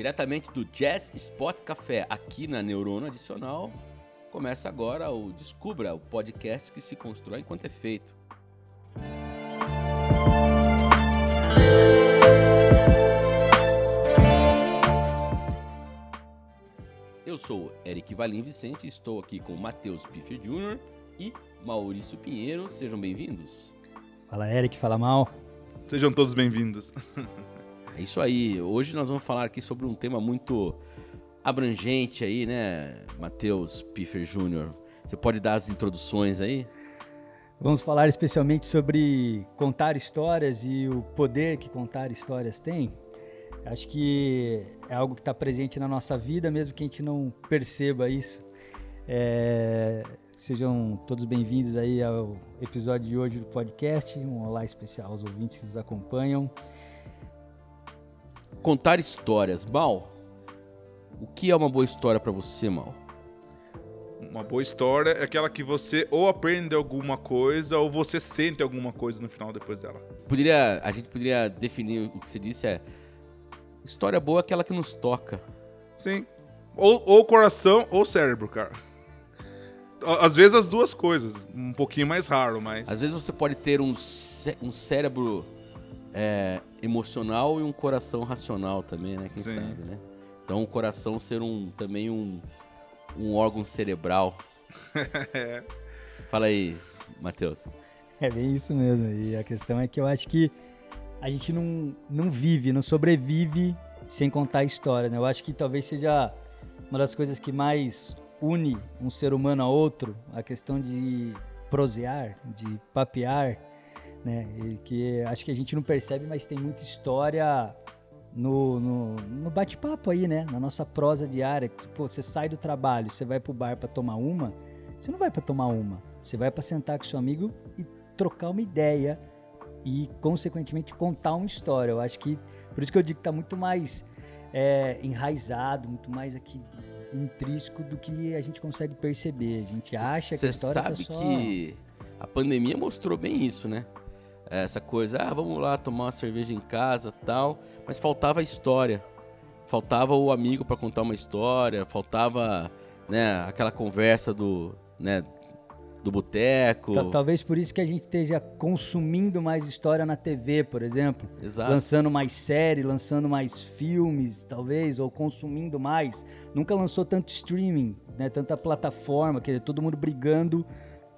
Diretamente do Jazz Spot Café, aqui na Neurona Adicional, começa agora o Descubra, o podcast que se constrói enquanto é feito. Eu sou Eric Valim Vicente, estou aqui com Matheus Piffer Jr. e Maurício Pinheiro. Sejam bem-vindos. Fala Eric, fala mal. Sejam todos bem-vindos. É isso aí. Hoje nós vamos falar aqui sobre um tema muito abrangente aí, né, Matheus Piffer Jr. Você pode dar as introduções aí? Vamos falar especialmente sobre contar histórias e o poder que contar histórias tem. Acho que é algo que está presente na nossa vida, mesmo que a gente não perceba isso. É... Sejam todos bem-vindos aí ao episódio de hoje do podcast. Um olá especial aos ouvintes que nos acompanham. Contar histórias. Mal, o que é uma boa história para você, Mal? Uma boa história é aquela que você ou aprende alguma coisa ou você sente alguma coisa no final depois dela. Poderia, a gente poderia definir o que você disse é história boa é aquela que nos toca. Sim. Ou, ou coração ou cérebro, cara. Às vezes as duas coisas, um pouquinho mais raro, mas. Às vezes você pode ter um, cé um cérebro é, emocional e um coração racional também, né? Quem Sim. sabe, né? Então o coração ser um também um, um órgão cerebral. É. Fala aí, Matheus. É bem isso mesmo. E a questão é que eu acho que a gente não, não vive, não sobrevive sem contar histórias. Né? Eu acho que talvez seja uma das coisas que mais une um ser humano a outro, a questão de prosear, de papear, né? E que acho que a gente não percebe, mas tem muita história no, no, no bate-papo aí, né? Na nossa prosa diária. Que, Pô, você sai do trabalho, você vai pro bar para tomar uma, você não vai para tomar uma, você vai para sentar com seu amigo e trocar uma ideia e, consequentemente, contar uma história. Eu acho que, por isso que eu digo que tá muito mais é, enraizado, muito mais aqui intrínseco do que a gente consegue perceber. A gente acha que a história sabe tá só... que a pandemia mostrou bem isso, né? Essa coisa, ah, vamos lá tomar uma cerveja em casa, tal, mas faltava a história. Faltava o amigo para contar uma história, faltava, né, aquela conversa do, né, do boteco. Ta- Talvez por isso que a gente esteja consumindo mais história na TV, por exemplo. Exato. Lançando mais série, lançando mais filmes, talvez, ou consumindo mais. Nunca lançou tanto streaming, né? Tanta plataforma, quer dizer, todo mundo brigando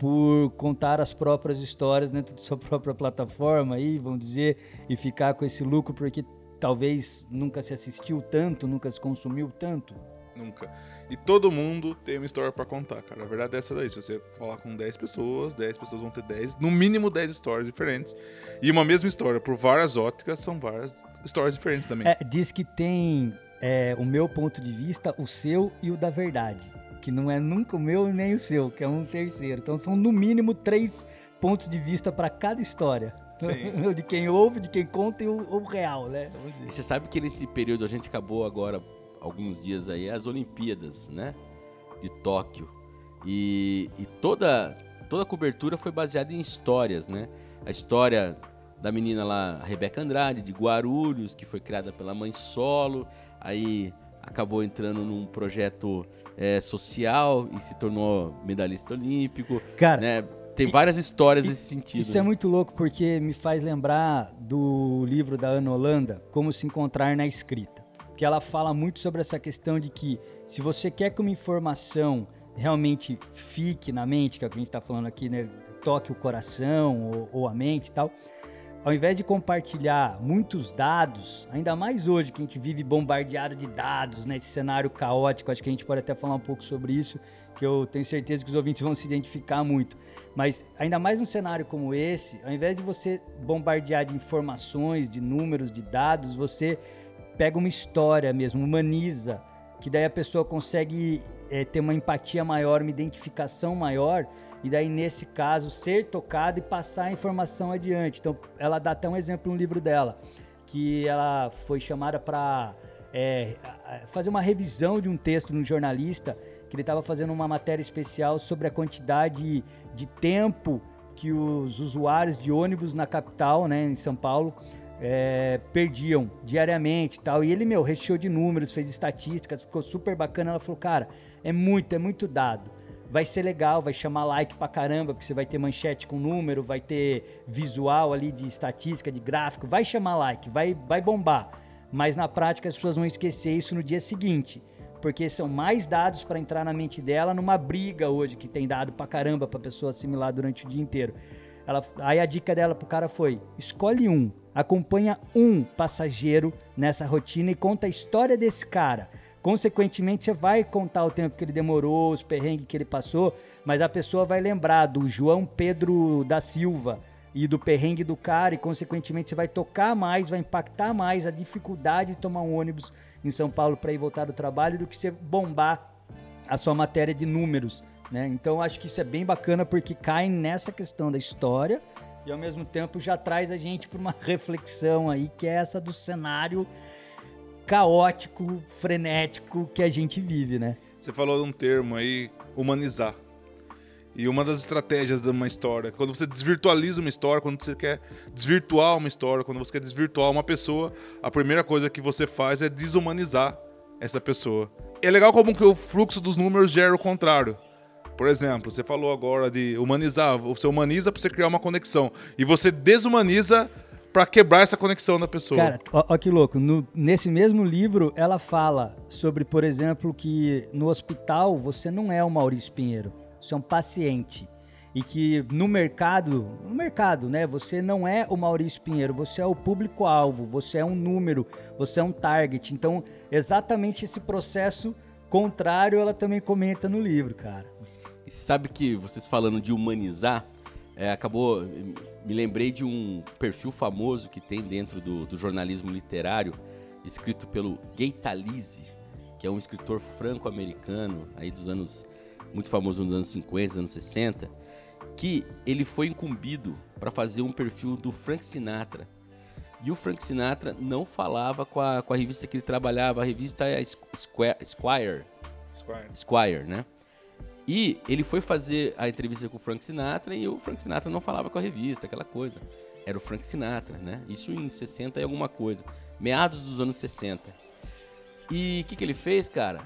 por contar as próprias histórias dentro de sua própria plataforma aí, vamos dizer, e ficar com esse lucro porque talvez nunca se assistiu tanto, nunca se consumiu tanto. Nunca. E todo mundo tem uma história pra contar, cara. A verdade é essa daí. Se você falar com 10 pessoas, 10 pessoas vão ter 10, no mínimo 10 histórias diferentes. E uma mesma história, por várias óticas, são várias histórias diferentes também. É, diz que tem é, o meu ponto de vista, o seu e o da verdade. Que não é nunca o meu nem o seu, que é um terceiro. Então são no mínimo três pontos de vista para cada história. Sim. De quem ouve, de quem conta e o, o real, né? Vamos dizer. E você sabe que nesse período a gente acabou agora, alguns dias aí, as Olimpíadas, né? De Tóquio. E, e toda, toda a cobertura foi baseada em histórias, né? A história da menina lá, Rebeca Andrade, de Guarulhos, que foi criada pela mãe solo, aí acabou entrando num projeto é, social e se tornou medalhista olímpico, Cara, né? Tem várias histórias nesse sentido. Isso é né? muito louco porque me faz lembrar do livro da Ana Holanda, Como se encontrar na escrita, que ela fala muito sobre essa questão de que se você quer que uma informação realmente fique na mente, que é o que a gente está falando aqui, né, toque o coração ou, ou a mente e tal, ao invés de compartilhar muitos dados, ainda mais hoje que a gente vive bombardeado de dados, né, esse cenário caótico, acho que a gente pode até falar um pouco sobre isso, que eu tenho certeza que os ouvintes vão se identificar muito. Mas ainda mais num cenário como esse, ao invés de você bombardear de informações, de números, de dados, você pega uma história mesmo, humaniza, que daí a pessoa consegue é, ter uma empatia maior, uma identificação maior, e daí nesse caso ser tocada e passar a informação adiante. Então ela dá até um exemplo no livro dela, que ela foi chamada para é, fazer uma revisão de um texto de um jornalista que ele estava fazendo uma matéria especial sobre a quantidade de tempo que os usuários de ônibus na capital, né, em São Paulo, é, perdiam diariamente tal. E ele, meu, recheou de números, fez estatísticas, ficou super bacana. Ela falou, cara, é muito, é muito dado. Vai ser legal, vai chamar like pra caramba, porque você vai ter manchete com número, vai ter visual ali de estatística, de gráfico, vai chamar like, vai, vai bombar. Mas na prática as pessoas vão esquecer isso no dia seguinte porque são mais dados para entrar na mente dela numa briga hoje que tem dado pra caramba pra pessoa assimilar durante o dia inteiro. Ela, aí a dica dela pro cara foi: escolhe um, acompanha um passageiro nessa rotina e conta a história desse cara. Consequentemente, você vai contar o tempo que ele demorou, os perrengues que ele passou, mas a pessoa vai lembrar do João Pedro da Silva e do perrengue do cara, e consequentemente você vai tocar mais, vai impactar mais a dificuldade de tomar um ônibus em São Paulo para ir voltar do trabalho do que você bombar a sua matéria de números. Né? Então acho que isso é bem bacana porque cai nessa questão da história e ao mesmo tempo já traz a gente para uma reflexão aí que é essa do cenário caótico, frenético que a gente vive, né? Você falou um termo aí, humanizar. E uma das estratégias de uma história, quando você desvirtualiza uma história, quando você quer desvirtuar uma história, quando você quer desvirtuar uma pessoa, a primeira coisa que você faz é desumanizar essa pessoa. É legal como que o fluxo dos números gera o contrário. Por exemplo, você falou agora de humanizar, você humaniza para você criar uma conexão e você desumaniza para quebrar essa conexão da pessoa. Cara, ó, ó que louco. No, nesse mesmo livro, ela fala sobre, por exemplo, que no hospital você não é o Maurício Pinheiro você é um paciente. E que no mercado, no mercado, né? Você não é o Maurício Pinheiro, você é o público-alvo, você é um número, você é um target. Então, exatamente esse processo contrário ela também comenta no livro, cara. E sabe que vocês falando de humanizar, é, acabou. Me lembrei de um perfil famoso que tem dentro do, do jornalismo literário, escrito pelo Gaitalize, que é um escritor franco-americano aí dos anos muito famoso nos anos 50, anos 60, que ele foi incumbido para fazer um perfil do Frank Sinatra. E o Frank Sinatra não falava com a, com a revista que ele trabalhava, a revista é a Square, Squire. Squire. Squire, né? E ele foi fazer a entrevista com o Frank Sinatra e o Frank Sinatra não falava com a revista, aquela coisa. Era o Frank Sinatra, né? Isso em 60 e alguma coisa. Meados dos anos 60. E o que, que ele fez, cara?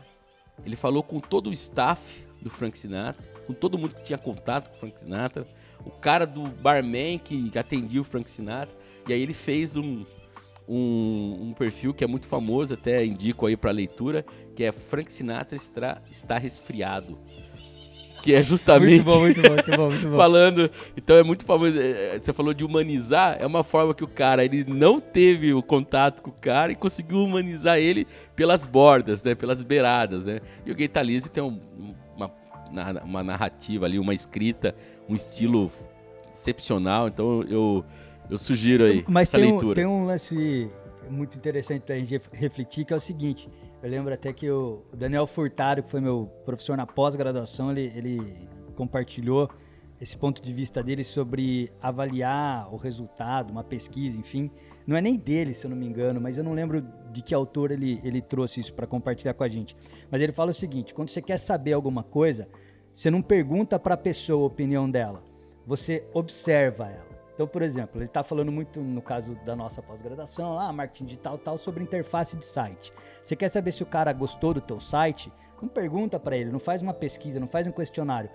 Ele falou com todo o staff do Frank Sinatra, com todo mundo que tinha contato com o Frank Sinatra, o cara do barman que atendia o Frank Sinatra, e aí ele fez um, um, um perfil que é muito famoso, até indico aí para leitura, que é Frank Sinatra está, está resfriado que é justamente muito bom, muito bom, muito bom, muito bom. falando. Então é muito famoso. É, é, você falou de humanizar, é uma forma que o cara ele não teve o contato com o cara e conseguiu humanizar ele pelas bordas, né? Pelas beiradas, né? E o Gaitalize tem um, uma narrativa ali, uma escrita, um estilo excepcional. Então eu, eu sugiro aí Mas essa tem leitura. Um, tem um lance muito interessante para a gente refletir, que é o seguinte. Eu lembro até que o Daniel Furtado, que foi meu professor na pós-graduação, ele, ele compartilhou esse ponto de vista dele sobre avaliar o resultado, uma pesquisa, enfim. Não é nem dele, se eu não me engano, mas eu não lembro de que autor ele, ele trouxe isso para compartilhar com a gente. Mas ele fala o seguinte: quando você quer saber alguma coisa, você não pergunta para a pessoa a opinião dela, você observa ela. Então, por exemplo, ele está falando muito no caso da nossa pós-graduação, ah, marketing digital, tal, sobre interface de site. Você quer saber se o cara gostou do teu site? Não pergunta para ele, não faz uma pesquisa, não faz um questionário.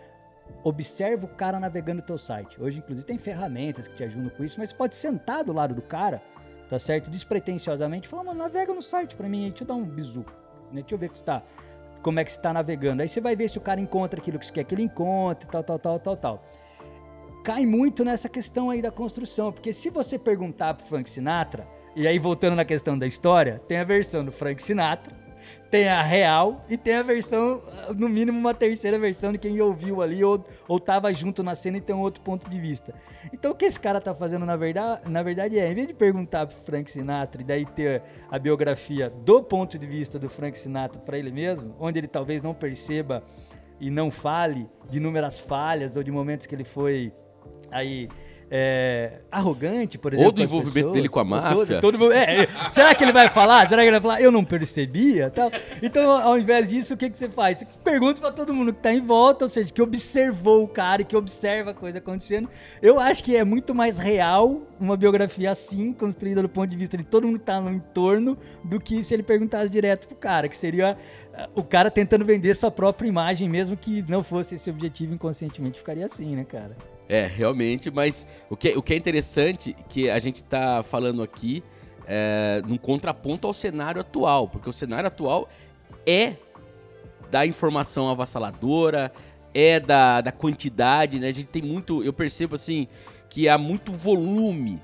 Observa o cara navegando o teu site. Hoje, inclusive, tem ferramentas que te ajudam com isso, mas você pode sentar do lado do cara, tá certo? Despretensiosamente, falar, mano, navega no site para mim, deixa eu dar um bisu. Né? Deixa eu ver que está como é que está navegando. Aí você vai ver se o cara encontra aquilo que você quer que ele encontre, tal, tal, tal, tal, tal. Cai muito nessa questão aí da construção, porque se você perguntar pro Frank Sinatra, e aí voltando na questão da história, tem a versão do Frank Sinatra, tem a real e tem a versão, no mínimo uma terceira versão de quem ouviu ali ou, ou tava junto na cena e tem um outro ponto de vista. Então o que esse cara tá fazendo na verdade, na verdade é, em vez de perguntar pro Frank Sinatra e daí ter a biografia do ponto de vista do Frank Sinatra para ele mesmo, onde ele talvez não perceba e não fale de inúmeras falhas ou de momentos que ele foi aí é, arrogante, por exemplo. Ou do envolvimento pessoas, dele com a máfia. Todo, todo, é, é, será que ele vai falar? Será que ele vai falar? Eu não percebia? Tal. Então, ao invés disso, o que, que você faz? Você pergunta para todo mundo que está em volta, ou seja, que observou o cara e que observa a coisa acontecendo. Eu acho que é muito mais real uma biografia assim, construída do ponto de vista de todo mundo que tá no entorno, do que se ele perguntasse direto pro cara, que seria uh, o cara tentando vender sua própria imagem, mesmo que não fosse esse objetivo inconscientemente, ficaria assim, né, cara? É, realmente, mas o que, o que é interessante que a gente está falando aqui é, num contraponto ao cenário atual, porque o cenário atual é da informação avassaladora, é da, da quantidade, né? A gente tem muito, eu percebo assim, que há muito volume,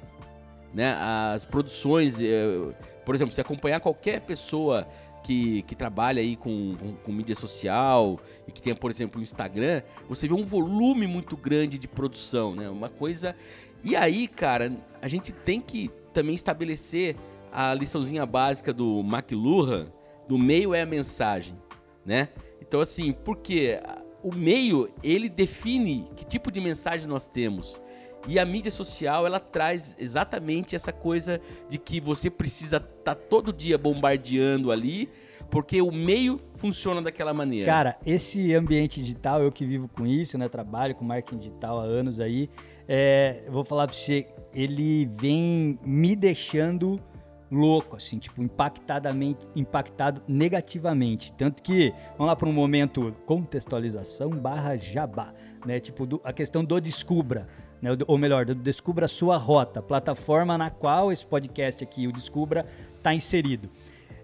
né? As produções, é, por exemplo, se acompanhar qualquer pessoa que, que trabalha aí com, com, com, mídia social e que tem, por exemplo, o Instagram, você vê um volume muito grande de produção, né? Uma coisa. E aí, cara, a gente tem que também estabelecer a liçãozinha básica do McLuhan, do meio é a mensagem, né? Então, assim, porque o meio, ele define que tipo de mensagem nós temos. E a mídia social, ela traz exatamente essa coisa de que você precisa estar tá todo dia bombardeando ali, porque o meio funciona daquela maneira. Cara, esse ambiente digital, eu que vivo com isso, né? Trabalho com marketing digital há anos aí. É, vou falar pra você, ele vem me deixando louco, assim, tipo, impactadamente, impactado negativamente. Tanto que, vamos lá para um momento, contextualização barra jabá, né? Tipo, do, a questão do descubra né? ou melhor, do Descubra a Sua Rota, plataforma na qual esse podcast aqui, o Descubra, está inserido.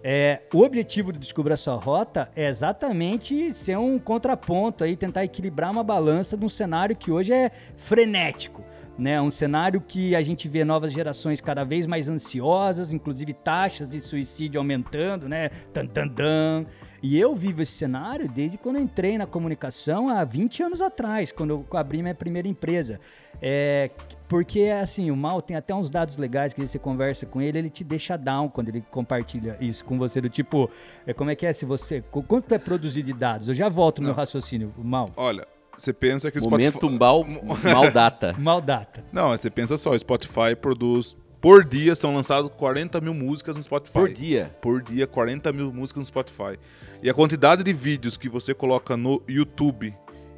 É, o objetivo do Descubra a Sua Rota é exatamente ser um contraponto aí, tentar equilibrar uma balança de um cenário que hoje é frenético né? Um cenário que a gente vê novas gerações cada vez mais ansiosas, inclusive taxas de suicídio aumentando, né? Tan, tan, tan. E eu vivo esse cenário desde quando entrei na comunicação há 20 anos atrás, quando eu abri minha primeira empresa. É, porque, assim, o Mal tem até uns dados legais que você conversa com ele, ele te deixa down quando ele compartilha isso com você, do tipo, é, como é que é se você... Quanto é produzido de dados? Eu já volto no meu raciocínio, Mal. Olha, você pensa que o Momento Spotify... mal, mal data. mal data. Não, você pensa só, o Spotify produz... Por dia são lançadas 40 mil músicas no Spotify. Por dia? Por dia, 40 mil músicas no Spotify. E a quantidade de vídeos que você coloca no YouTube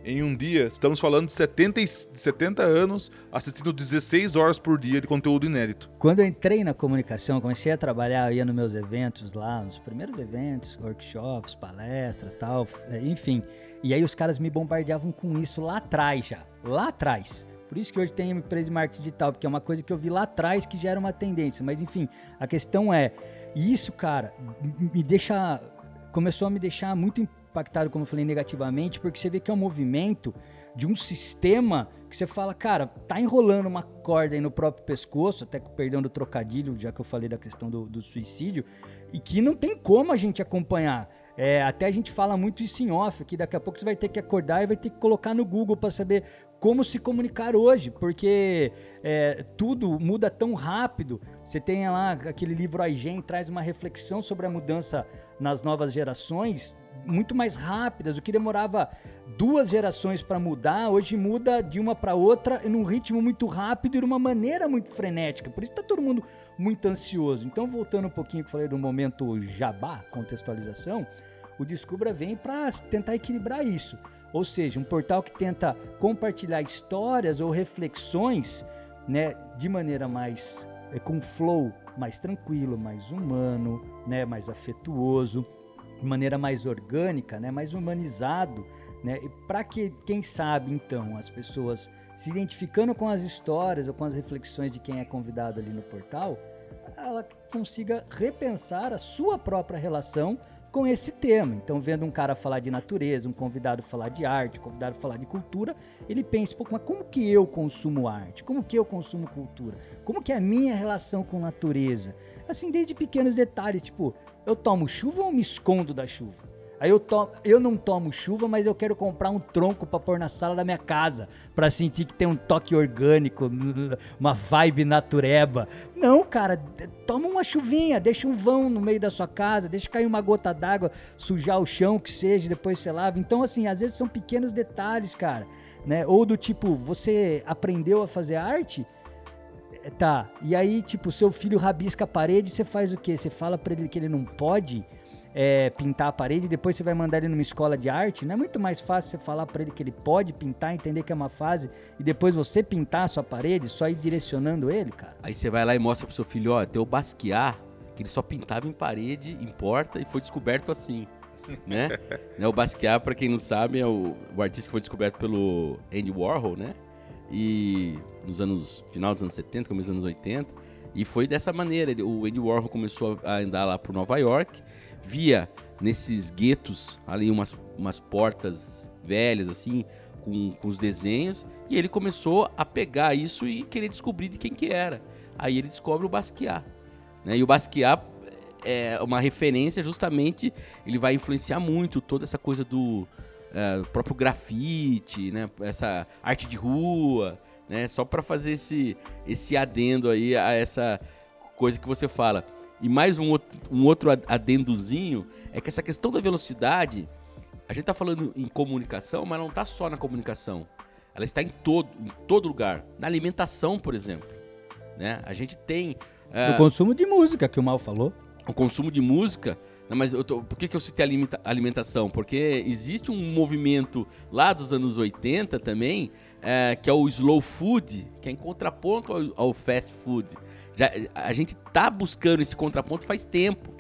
em um dia, estamos falando de 70, 70 anos assistindo 16 horas por dia de conteúdo inédito. Quando eu entrei na comunicação, comecei a trabalhar, ia nos meus eventos lá, nos primeiros eventos, workshops, palestras tal, enfim. E aí os caras me bombardeavam com isso lá atrás já, lá atrás. Por isso que hoje tem empresa de marketing digital, porque é uma coisa que eu vi lá atrás que já era uma tendência. Mas enfim, a questão é, isso, cara, me deixa. Começou a me deixar muito impactado, como eu falei, negativamente, porque você vê que é um movimento de um sistema que você fala, cara, tá enrolando uma corda aí no próprio pescoço, até com perdão do trocadilho, já que eu falei da questão do, do suicídio, e que não tem como a gente acompanhar. É, até a gente fala muito isso em off, que daqui a pouco você vai ter que acordar e vai ter que colocar no Google para saber como se comunicar hoje, porque é, tudo muda tão rápido. Você tem lá aquele livro Aigen, traz uma reflexão sobre a mudança nas novas gerações muito mais rápidas. O que demorava duas gerações para mudar, hoje muda de uma para outra em um ritmo muito rápido e de uma maneira muito frenética. Por isso está todo mundo muito ansioso. Então, voltando um pouquinho que falei do momento jabá, contextualização, o Descubra vem para tentar equilibrar isso. Ou seja, um portal que tenta compartilhar histórias ou reflexões né, de maneira mais é, com flow mais tranquilo, mais humano, né, mais afetuoso de maneira mais orgânica, né, mais humanizado, né, para que, quem sabe, então, as pessoas se identificando com as histórias ou com as reflexões de quem é convidado ali no portal, ela consiga repensar a sua própria relação com esse tema. Então, vendo um cara falar de natureza, um convidado falar de arte, um convidado falar de cultura, ele pensa, mas como que eu consumo arte? Como que eu consumo cultura? Como que é a minha relação com natureza? Assim, desde pequenos detalhes, tipo, eu tomo chuva ou me escondo da chuva? Aí eu, to eu não tomo chuva, mas eu quero comprar um tronco para pôr na sala da minha casa, para sentir que tem um toque orgânico, uma vibe natureba. Não, cara, toma uma chuvinha, deixa um vão no meio da sua casa, deixa cair uma gota d'água, sujar o chão, que seja, depois você lava. Então, assim, às vezes são pequenos detalhes, cara, né? Ou do tipo, você aprendeu a fazer arte, Tá. E aí, tipo, seu filho rabisca a parede, você faz o quê? Você fala pra ele que ele não pode é, pintar a parede, depois você vai mandar ele numa escola de arte? Não é muito mais fácil você falar para ele que ele pode pintar, entender que é uma fase, e depois você pintar a sua parede, só ir direcionando ele, cara? Aí você vai lá e mostra pro seu filho, ó, tem o Basquiat, que ele só pintava em parede, em porta, e foi descoberto assim. né? né? O Basquiat, para quem não sabe, é o, o, artista que foi descoberto pelo Andy Warhol, né? E nos anos final dos anos 70, começo dos anos 80, e foi dessa maneira. O Andy Warhol começou a andar lá para Nova York via nesses guetos ali umas, umas portas velhas assim com, com os desenhos e ele começou a pegar isso e querer descobrir de quem que era. Aí ele descobre o Basquiat, né? E o Basquiat é uma referência justamente, ele vai influenciar muito toda essa coisa do é, próprio grafite, né? Essa arte de rua, né? Só para fazer esse esse adendo aí a essa coisa que você fala. E mais um outro, um outro adendozinho é que essa questão da velocidade, a gente está falando em comunicação, mas não está só na comunicação. Ela está em todo, em todo lugar. Na alimentação, por exemplo. Né? A gente tem. Uh, o consumo de música, que o Mal falou. O consumo de música. Não, mas tô, por que, que eu citei alimentação? Porque existe um movimento lá dos anos 80 também, é, que é o slow food, que é em contraponto ao, ao fast food. Já, a gente tá buscando esse contraponto faz tempo.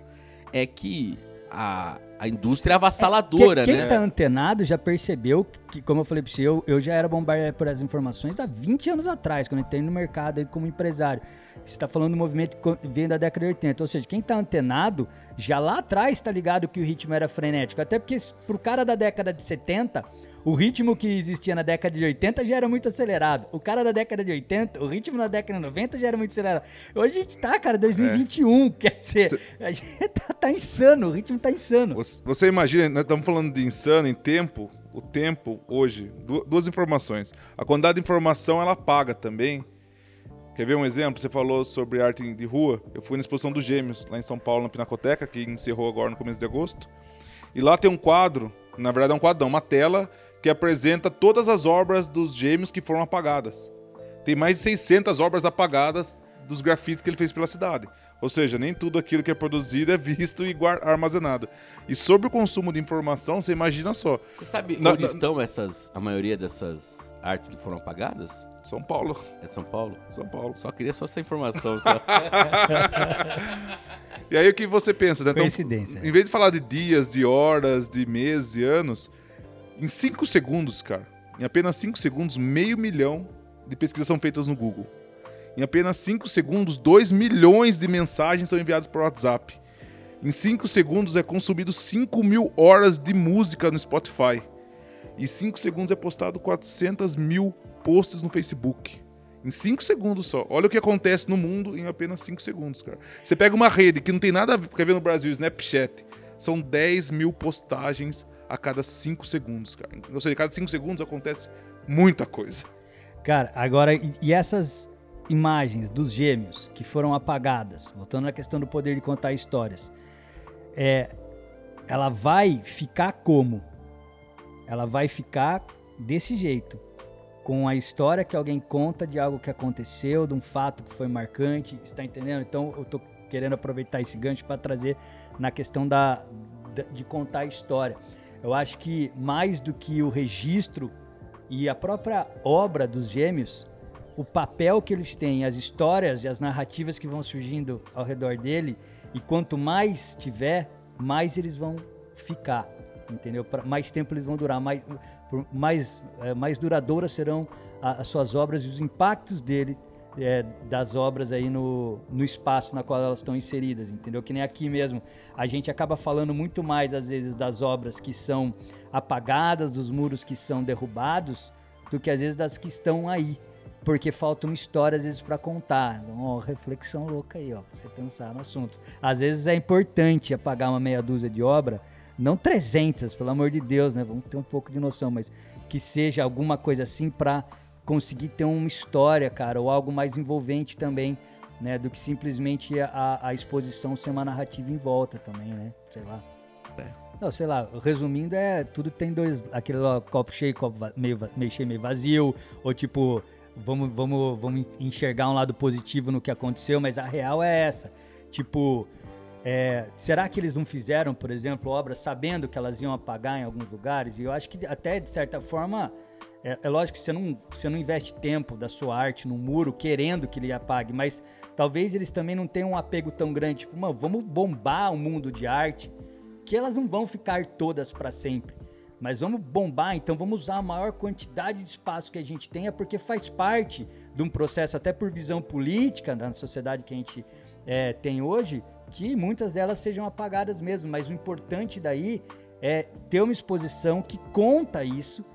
É que a, a indústria é avassaladora, é, quem, né? Quem tá antenado já percebeu que, como eu falei pra você, eu, eu já era bombardeado por essas informações há 20 anos atrás, quando eu entrei no mercado aí como empresário. Você tá falando do movimento que vem da década de 80. Ou seja, quem tá antenado, já lá atrás tá ligado que o ritmo era frenético. Até porque pro cara da década de 70 o ritmo que existia na década de 80 já era muito acelerado. O cara da década de 80, o ritmo na década de 90 já era muito acelerado. Hoje a gente tá, cara, 2021, é. quer dizer, Cê... a gente tá, tá, insano, o ritmo tá insano. Você imagina, nós estamos falando de insano em tempo, o tempo hoje, duas informações. A quantidade de informação ela paga também. Quer ver um exemplo? Você falou sobre arte de rua. Eu fui na exposição dos Gêmeos, lá em São Paulo, na Pinacoteca, que encerrou agora no começo de agosto. E lá tem um quadro, na verdade é um quadro, não, uma tela que apresenta todas as obras dos gêmeos que foram apagadas. Tem mais de 600 obras apagadas dos grafites que ele fez pela cidade. Ou seja, nem tudo aquilo que é produzido é visto e armazenado. E sobre o consumo de informação, você imagina só. Você sabe na, onde na... estão essas, a maioria dessas artes que foram apagadas? São Paulo. É São Paulo? São Paulo. Só queria só essa informação. Só. e aí o que você pensa? Né? Então, Coincidência. Em vez de falar de dias, de horas, de meses e anos, em 5 segundos, cara, em apenas 5 segundos, meio milhão de pesquisas são feitas no Google. Em apenas 5 segundos, 2 milhões de mensagens são enviadas por WhatsApp. Em 5 segundos é consumido 5 mil horas de música no Spotify. Em 5 segundos é postado 400 mil posts no Facebook. Em 5 segundos só. Olha o que acontece no mundo em apenas 5 segundos, cara. Você pega uma rede que não tem nada a ver no Brasil, Snapchat. São 10 mil postagens a cada 5 segundos, cara. Ou seja, a cada 5 segundos acontece muita coisa. Cara, agora, e essas imagens dos gêmeos que foram apagadas, voltando à questão do poder de contar histórias, é, ela vai ficar como? Ela vai ficar desse jeito, com a história que alguém conta de algo que aconteceu, de um fato que foi marcante, está entendendo? Então eu tô querendo aproveitar esse gancho para trazer na questão da, de contar a história. Eu acho que mais do que o registro e a própria obra dos gêmeos, o papel que eles têm, as histórias e as narrativas que vão surgindo ao redor dele, e quanto mais tiver, mais eles vão ficar, entendeu? Mais tempo eles vão durar, mais, mais, é, mais duradouras serão as suas obras e os impactos dele é, das obras aí no, no espaço na qual elas estão inseridas, entendeu? Que nem aqui mesmo. A gente acaba falando muito mais, às vezes, das obras que são apagadas, dos muros que são derrubados, do que às vezes das que estão aí. Porque falta uma história, às vezes, para contar. Então, ó, reflexão louca aí, ó, pra você pensar no assunto. Às vezes é importante apagar uma meia dúzia de obra, não 300, pelo amor de Deus, né? Vamos ter um pouco de noção, mas que seja alguma coisa assim para conseguir ter uma história, cara, ou algo mais envolvente também, né? Do que simplesmente a, a exposição ser uma narrativa em volta também, né? Sei lá. É. Não, sei lá, resumindo, é tudo tem dois. Aquele ó, copo cheio, copo meio, meio cheio, meio vazio, ou tipo, vamos, vamos, vamos enxergar um lado positivo no que aconteceu, mas a real é essa. Tipo, é, será que eles não fizeram, por exemplo, obras sabendo que elas iam apagar em alguns lugares? E eu acho que até, de certa forma, é, é, lógico que você não, você não investe tempo da sua arte no muro querendo que ele apague, mas talvez eles também não tenham um apego tão grande, tipo, mano, vamos bombar o mundo de arte, que elas não vão ficar todas para sempre. Mas vamos bombar, então vamos usar a maior quantidade de espaço que a gente tenha, porque faz parte de um processo, até por visão política da sociedade que a gente é, tem hoje, que muitas delas sejam apagadas mesmo. Mas o importante daí é ter uma exposição que conta isso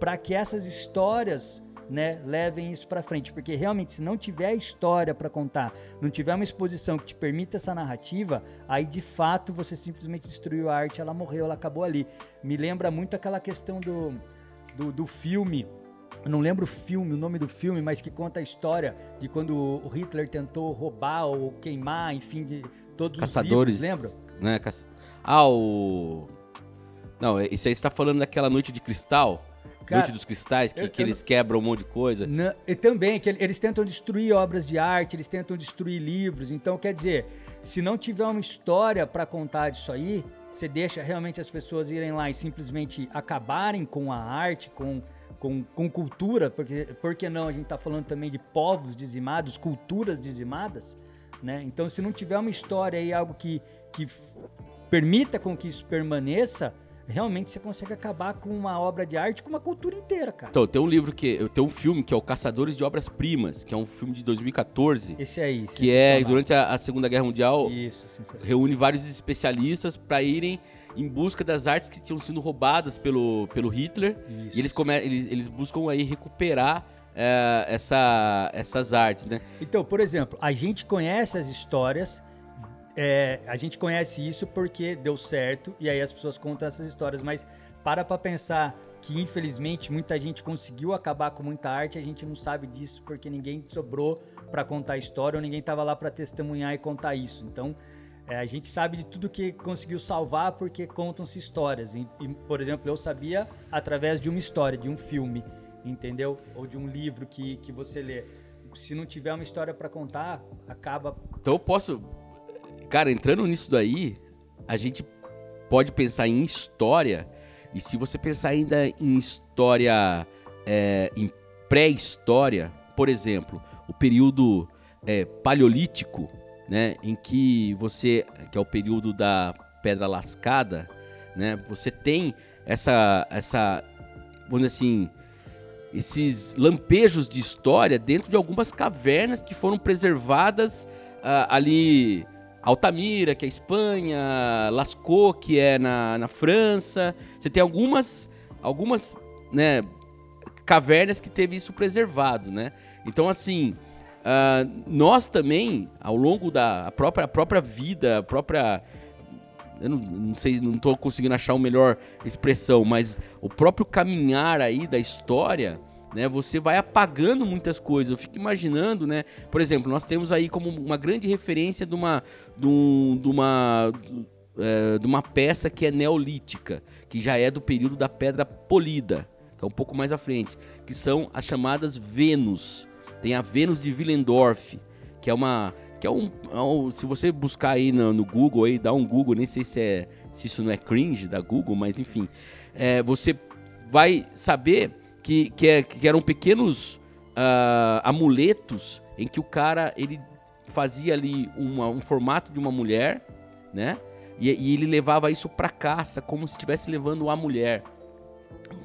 para que essas histórias né, levem isso para frente, porque realmente se não tiver história para contar, não tiver uma exposição que te permita essa narrativa, aí de fato você simplesmente destruiu a arte, ela morreu, ela acabou ali. Me lembra muito aquela questão do, do, do filme eu não lembro o filme, o nome do filme, mas que conta a história de quando o Hitler tentou roubar ou queimar, enfim, de todos Caçadores, os livros, lembra? Né? Ah, o... Não, isso aí você tá falando daquela Noite de Cristal? Cara, Noite dos Cristais, que, eu, que eles quebram um monte de coisa. Não, e também, que eles tentam destruir obras de arte, eles tentam destruir livros. Então, quer dizer, se não tiver uma história para contar disso aí, você deixa realmente as pessoas irem lá e simplesmente acabarem com a arte, com, com, com cultura, porque por que não a gente está falando também de povos dizimados, culturas dizimadas, né? Então, se não tiver uma história e algo que, que permita com que isso permaneça, realmente você consegue acabar com uma obra de arte, com uma cultura inteira, cara. Então, tem um livro que. Tem um filme que é o Caçadores de Obras Primas, que é um filme de 2014. Esse aí, Que é, durante a, a, Segunda Guerra Mundial, Isso, reúne vários especialistas para irem em busca das artes que tinham sido roubadas pelo, pelo Hitler. Isso. E eles, come, eles, eles buscam aí recuperar é, essa, essas artes, né? Então, por exemplo, a gente conhece as histórias é, a gente conhece isso porque deu certo e aí as pessoas contam essas histórias, mas para pra pensar que infelizmente muita gente conseguiu acabar com muita arte, a gente não sabe disso porque ninguém sobrou para contar a história ou ninguém estava lá para testemunhar e contar isso. Então, é, a gente sabe de tudo que conseguiu salvar porque contam-se histórias. E, e, por exemplo, eu sabia através de uma história, de um filme, entendeu? Ou de um livro que, que você lê. Se não tiver uma história para contar, acaba. Então eu posso Cara, entrando nisso daí, a gente pode pensar em história. E se você pensar ainda em história, é, em pré-história, por exemplo, o período é, paleolítico, né, em que você, que é o período da pedra lascada, né, você tem essa, essa, vamos dizer assim, esses lampejos de história dentro de algumas cavernas que foram preservadas uh, ali Altamira, que é Espanha, Lascaux, que é na, na França. Você tem algumas, algumas né, cavernas que teve isso preservado, né? Então, assim, uh, nós também, ao longo da a própria, a própria vida, a própria... Eu não, não sei, não estou conseguindo achar uma melhor expressão, mas o próprio caminhar aí da história né? Você vai apagando muitas coisas. Eu fico imaginando, né? Por exemplo, nós temos aí como uma grande referência de uma, de, um, de uma, é, de uma peça que é neolítica, que já é do período da pedra polida, que é um pouco mais à frente, que são as chamadas Vênus. Tem a Vênus de Willendorf, que é uma que é um, é um, se você buscar aí no, no, Google aí, dá um Google, nem sei se é se isso não é cringe da Google, mas enfim, é, você vai saber que, que, é, que eram pequenos uh, amuletos em que o cara ele fazia ali uma, um formato de uma mulher, né? E, e ele levava isso para caça como se estivesse levando a mulher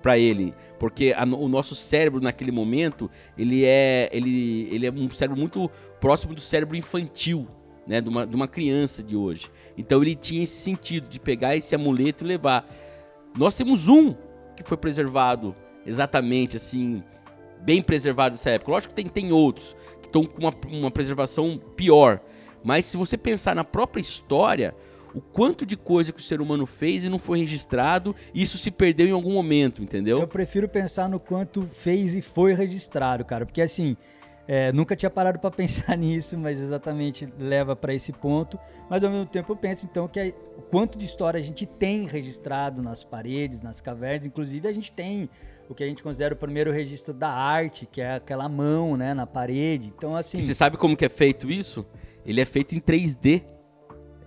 para ele, porque a, o nosso cérebro naquele momento ele é ele, ele é um cérebro muito próximo do cérebro infantil, né? De uma, de uma criança de hoje. Então ele tinha esse sentido de pegar esse amuleto e levar. Nós temos um que foi preservado exatamente assim, bem preservado dessa época. Lógico que tem, tem outros que estão com uma, uma preservação pior. Mas se você pensar na própria história, o quanto de coisa que o ser humano fez e não foi registrado, isso se perdeu em algum momento, entendeu? Eu prefiro pensar no quanto fez e foi registrado, cara, porque assim, É, nunca tinha parado para pensar nisso, mas exatamente leva para esse ponto. Mas ao mesmo tempo eu penso então que o quanto de história a gente tem registrado nas paredes, nas cavernas, inclusive a gente tem o que a gente considera o primeiro registro da arte, que é aquela mão, né, na parede. Então assim. E você sabe como que é feito isso? Ele é feito em 3D,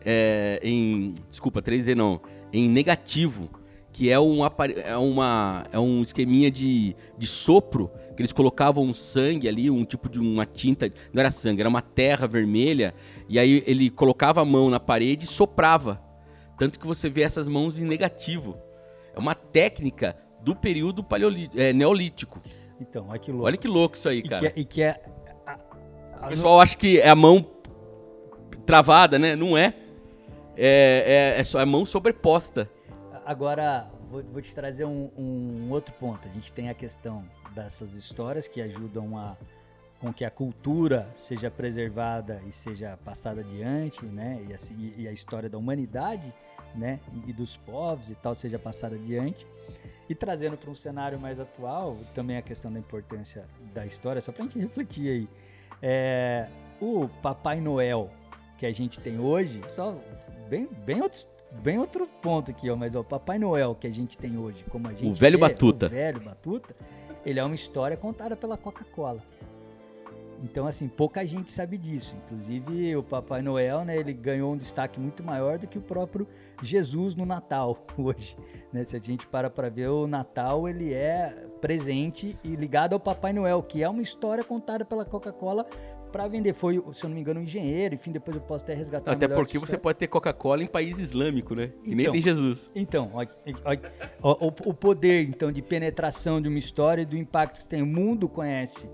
é, em desculpa 3D não, em negativo, que é um é uma é um esqueminha de, de sopro que eles colocavam sangue ali, um tipo de uma tinta, não era sangue, era uma terra vermelha, e aí ele colocava a mão na parede e soprava. Tanto que você vê essas mãos em negativo. É uma técnica do período é, neolítico. Então, olha que louco. Olha que louco isso aí, e cara. Que é, e que é, a, a, o pessoal no... acha que é a mão travada, né? Não é. É, é, é só a mão sobreposta. Agora, vou, vou te trazer um, um, outro ponto. A gente tem a questão dessas histórias que ajudam a com que a cultura seja preservada e seja passada adiante, né? E, assim, e a história da humanidade, né? E dos povos e tal seja passada adiante. E trazendo para um cenário mais atual, também a questão da importância da história, só para a gente refletir aí. É, o Papai Noel que a gente tem hoje, só bem, bem outros bem outro ponto aqui, ó, mas o Papai Noel que a gente tem hoje, como a gente o velho Batuta, o velho Batuta, ele é uma história contada pela Coca-Cola. Então, assim, pouca gente sabe disso. Inclusive, o Papai Noel, né, ele ganhou um destaque muito maior do que o próprio Jesus no Natal hoje. Né? Se a gente para para ver, o Natal, ele é presente e ligado ao Papai Noel, que é uma história contada pela Coca-Cola para vender. Foi, se eu não me engano, um engenheiro, enfim, depois eu posso até resgatar. Até porque você pode ter Coca-Cola em país islâmico, né? Que então, nem tem Jesus. Então, ó, ó, ó, o poder então de penetração de uma história e do impacto que tem. O mundo conhece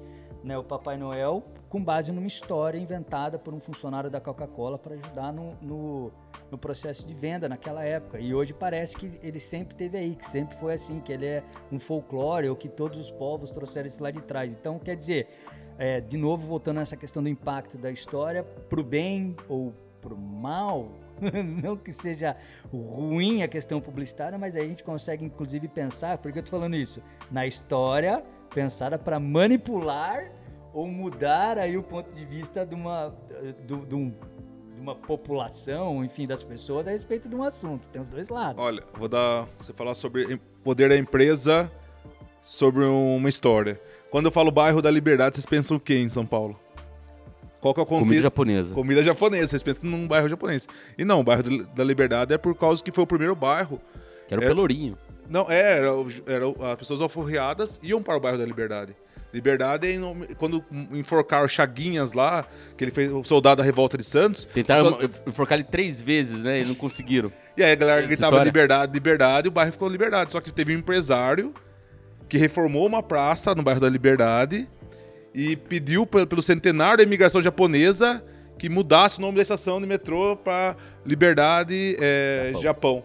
né, o Papai Noel com base numa história inventada por um funcionário da Coca-Cola para ajudar no, no, no, processo de venda naquela época. E hoje parece que ele sempre teve aí, que sempre foi assim, que ele é um folclore ou que todos os povos trouxeram isso lá de trás. Então, quer dizer, é, de novo, voltando a essa questão do impacto da história, para o bem ou para o mal, não que seja ruim a questão publicitária, mas aí a gente consegue inclusive pensar, porque eu estou falando isso, na história pensada para manipular ou mudar aí o ponto de vista de uma, de, de, um, de uma população, enfim, das pessoas a respeito de um assunto. Tem os dois lados. Olha, vou dar. Você falar sobre poder da empresa sobre uma história. Quando eu falo bairro da Liberdade, vocês pensam o quê em São Paulo? Qual que é o contexto? Comida japonesa. Comida japonesa, vocês pensam num bairro japonês. E não, o bairro da Liberdade é por causa que foi o primeiro bairro. Que era o Pelourinho. Não, é, era, era, as pessoas alforriadas iam para o bairro da Liberdade. Liberdade é quando enforcaram Chaguinhas lá, que ele fez o soldado da revolta de Santos. Tentaram só... enforcar ele três vezes, né? E não conseguiram. E aí a galera Essa gritava história? liberdade, liberdade, e o bairro ficou liberdade. Só que teve um empresário que reformou uma praça no bairro da Liberdade e pediu pelo centenário da imigração japonesa que mudasse o nome da estação de metrô para Liberdade é, Japão. Japão.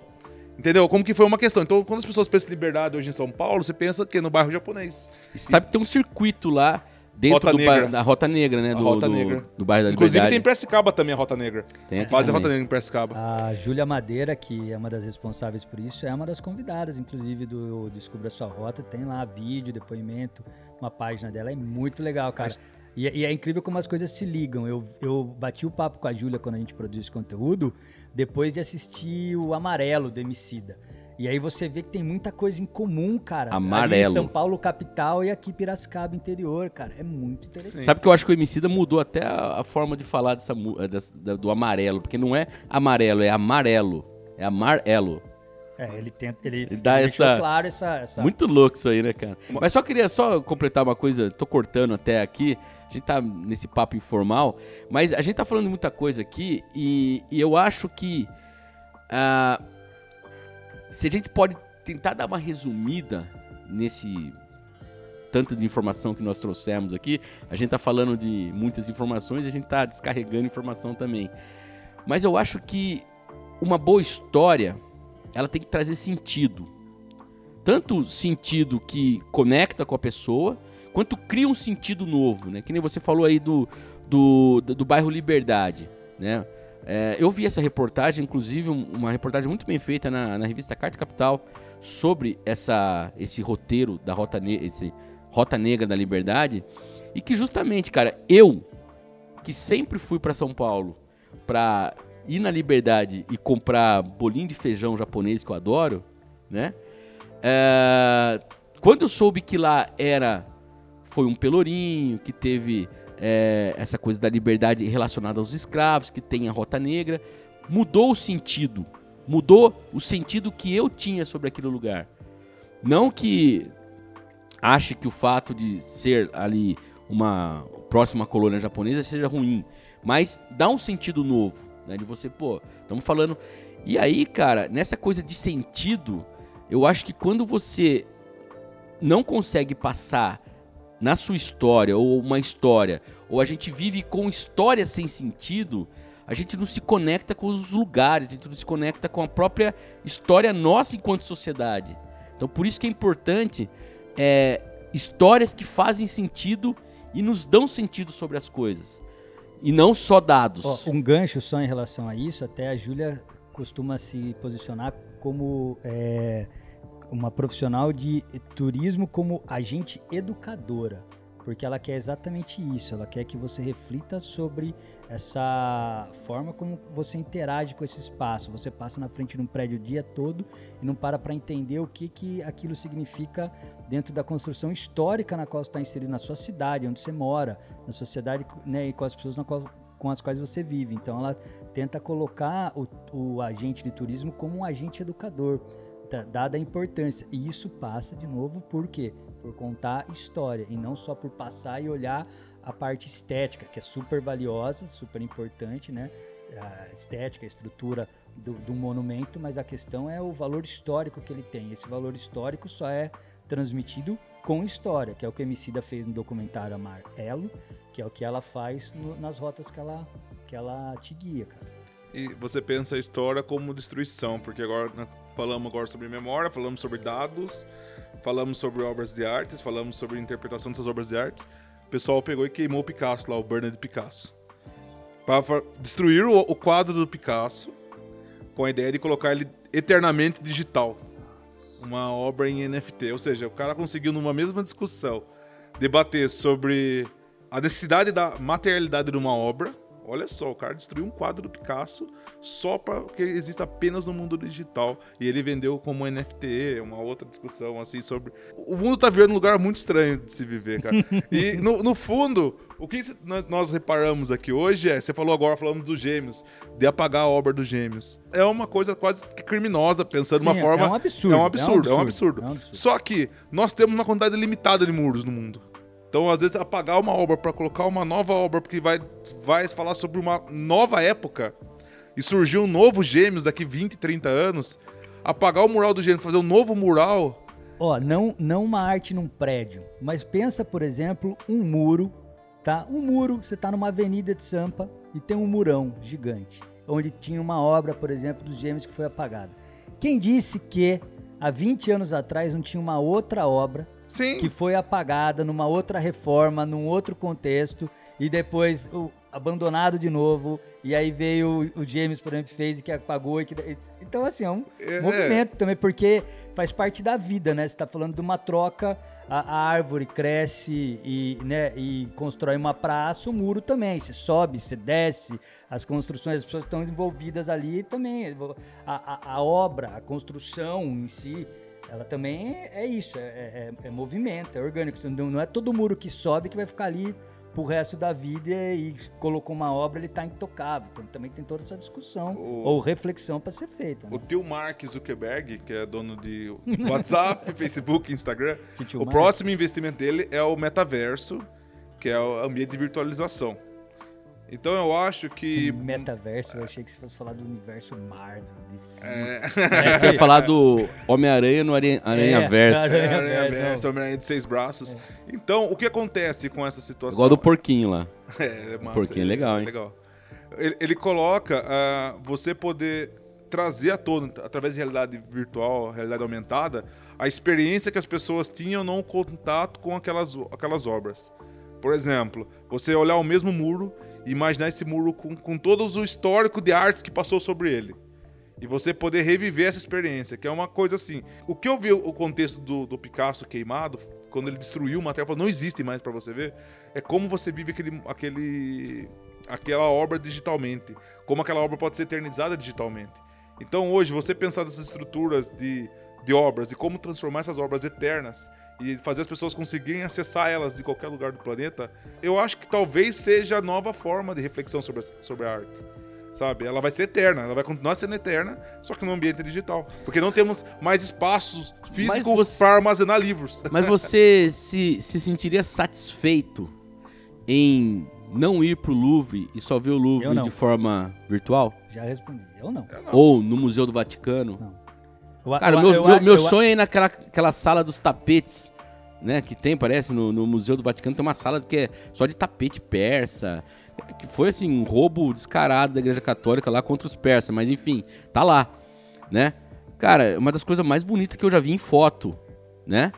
Entendeu? Como que foi uma questão. Então, quando as pessoas pensam em liberdade hoje em São Paulo, você pensa que no bairro japonês. E sabe que tem um circuito lá dentro Rota do Negra. da Rota Negra, né? Do, Rota do, Negra. do bairro da Inclusive Liberdade. tem em Piracicaba também a Rota Negra. Tem aqui Faz a Rota Negra em Piracicaba. A Júlia Madeira, que é uma das responsáveis por isso, é uma das convidadas, inclusive, do Descubra Sua Rota. Tem lá vídeo, depoimento, uma página dela. É muito legal, cara. E, e, é incrível como as coisas se ligam. Eu, eu bati o papo com a Júlia quando a gente produz esse conteúdo, depois de assistir o Amarelo do Emicida. E aí você vê que tem muita coisa em comum, cara. Amarelo. Ali em São Paulo capital e aqui Piracicaba interior, cara. É muito interessante. Sabe que eu acho que o Emicida mudou até a, a forma de falar dessa, dessa, do amarelo, porque não é amarelo, é amarelo. É amarelo. É, ele tenta, ele, ele dá essa, claro essa, essa, Muito louco isso aí, né, cara? Mas só queria só completar uma coisa, tô cortando até aqui. A gente tá nesse papo informal, mas a gente tá falando muita coisa aqui e, e eu acho que uh, se a gente pode tentar dar uma resumida nesse tanto de informação que nós trouxemos aqui, a gente está falando de muitas informações, a gente está descarregando informação também. Mas eu acho que uma boa história, ela tem que trazer sentido. Tanto sentido que conecta com a pessoa, quanto cria um sentido novo, né? Que nem você falou aí do, do, do bairro Liberdade, né? É, eu vi essa reportagem, inclusive uma reportagem muito bem feita na, na revista Carta Capital sobre essa, esse roteiro da Rota, ne esse Rota Negra da Liberdade. E que justamente, cara, eu, que sempre fui para São Paulo pra ir na Liberdade e comprar bolinho de feijão japonês que eu adoro, né? É, quando eu soube que lá era foi um pelourinho, que teve é, essa coisa da liberdade relacionada aos escravos, que tem a Rota Negra, mudou o sentido. Mudou o sentido que eu tinha sobre aquele lugar. Não que ache que o fato de ser ali uma próxima colônia japonesa seja ruim, mas dá um sentido novo, né? De você, pô, estamos falando. E aí, cara, nessa coisa de sentido, eu acho que quando você não consegue passar na sua história ou uma história, ou a gente vive com histórias sem sentido, a gente não se conecta com os lugares, a gente não se conecta com a própria história nossa enquanto sociedade. Então, por isso que é importante é, histórias que fazem sentido e nos dão sentido sobre as coisas. E não só dados. Ó, um gancho só em relação a isso, até a Júlia costuma se posicionar como é, uma profissional de turismo como agente educadora, porque ela quer exatamente isso, ela quer que você reflita sobre essa forma como você interage com esse espaço. Você passa na frente de um prédio o dia todo e não para para entender o que, que aquilo significa dentro da construção histórica na qual você está inserido, na sua cidade, onde você mora, na sociedade né, e com as pessoas qual, com as quais você vive. Então ela tenta colocar o, o agente de turismo como um agente educador dada a importância. E isso passa de novo por quê? Por contar história e não só por passar e olhar a parte estética, que é super valiosa, super importante, né? A estética, a estrutura do, do monumento, mas a questão é o valor histórico que ele tem. Esse valor histórico só é transmitido com história, que é o que a Emicida fez no documentário Amarelo, que é o que ela faz no, nas rotas que ela, que ela te guia, cara. E você pensa a história como destruição, porque agora falamos agora sobre memória, falamos sobre dados, falamos sobre obras de arte, falamos sobre interpretação dessas obras de arte. O pessoal pegou e queimou o Picasso lá, o Bernard Picasso. Para destruir o, o quadro do Picasso com a ideia de colocar ele eternamente digital. Uma obra em NFT. Ou seja, o cara conseguiu, numa mesma discussão, debater sobre a necessidade da materialidade de uma obra Olha só, o cara destruiu um quadro do Picasso só para que exista apenas no mundo digital. E ele vendeu como NFT, uma outra discussão assim sobre. O mundo tá virando um lugar muito estranho de se viver, cara. e no, no fundo, o que nós reparamos aqui hoje é, você falou agora, falando dos gêmeos, de apagar a obra dos gêmeos. É uma coisa quase criminosa, pensando de uma forma. É um absurdo. É um absurdo, é um absurdo. É um absurdo. Só que nós temos uma quantidade limitada de muros no mundo. Então, às vezes, apagar uma obra para colocar uma nova obra, porque vai, vai falar sobre uma nova época e surgir um novo Gêmeos daqui 20, 30 anos, apagar o mural do Gêmeos, fazer um novo mural. Ó, não, não uma arte num prédio, mas pensa, por exemplo, um muro, tá? Um muro, você tá numa avenida de Sampa e tem um murão gigante, onde tinha uma obra, por exemplo, dos Gêmeos que foi apagada. Quem disse que há 20 anos atrás não tinha uma outra obra Sim. que foi apagada numa outra reforma, num outro contexto, e depois o, abandonado de novo, e aí veio o, o James, por exemplo, fez e que apagou. E que, então, assim, é um é. movimento também, porque faz parte da vida, né? Você está falando de uma troca, a, a, árvore cresce e, né, e constrói uma praça, o muro também. Você sobe, você desce, as construções, as pessoas estão envolvidas ali também. A, a, a obra, a construção em si ela também é isso, é, é, é, movimento, é orgânico. Não é todo muro que sobe que vai ficar ali pro resto da vida e colocou uma obra, ele tá intocável. Então também tem toda essa discussão o, ou reflexão para ser feita. Né? O teu Mark Zuckerberg, que é dono de WhatsApp, Facebook, Instagram, o próximo investimento dele é o metaverso, que é o ambiente de virtualização. Então eu acho que. Metaverso, eu achei que você fosse falar do universo Marvel, de É. Você ia falar do Homem-Aranha no Aranha-Verso. É, Aranha-Verso, Homem-Aranha de seis braços. É. Então, o que acontece com essa situação? Igual do porquinho lá. É, é massa. Porquinho é legal, hein? Legal. Ele, ele coloca uh, você poder trazer à tona, através de realidade virtual, realidade aumentada, a experiência que as pessoas tinham no contato com aquelas, aquelas obras. Por exemplo, você olhar o mesmo muro imaginar esse muro com, com todo o histórico de artes que passou sobre ele. E você poder reviver essa experiência, que é uma coisa assim. O que eu vi o contexto do, do Picasso queimado, quando ele destruiu o material, não existe mais para você ver, é como você vive aquele, aquele, aquela obra digitalmente. Como aquela obra pode ser eternizada digitalmente. Então hoje, você pensar nessas estruturas de, de obras e como transformar essas obras eternas e fazer as pessoas conseguirem acessar elas de qualquer lugar do planeta, eu acho que talvez seja a nova forma de reflexão sobre a, sobre a arte. Sabe? Ela vai ser eterna, ela vai continuar sendo eterna, só que no ambiente digital. Porque não temos mais espaços físicos você- para armazenar livros. Mas você se, se sentiria satisfeito em não ir pro Louvre e só ver o Eu Louvre não. de forma virtual? Já respondi. Eu não. É, não. Ou no Museu do Vaticano? Eu- Cara, eu- meu, eu- meu, meu eu- sonho é ir naquela aquela sala dos tapetes, né? Que tem, parece, no, no Museu do Vaticano, tem uma sala que é só de tapete persa. Que foi, assim, um roubo descarado da Igreja Católica lá contra os persas. Mas, enfim, tá lá, né? Cara, é uma das coisas mais bonitas que eu já vi em foto, né?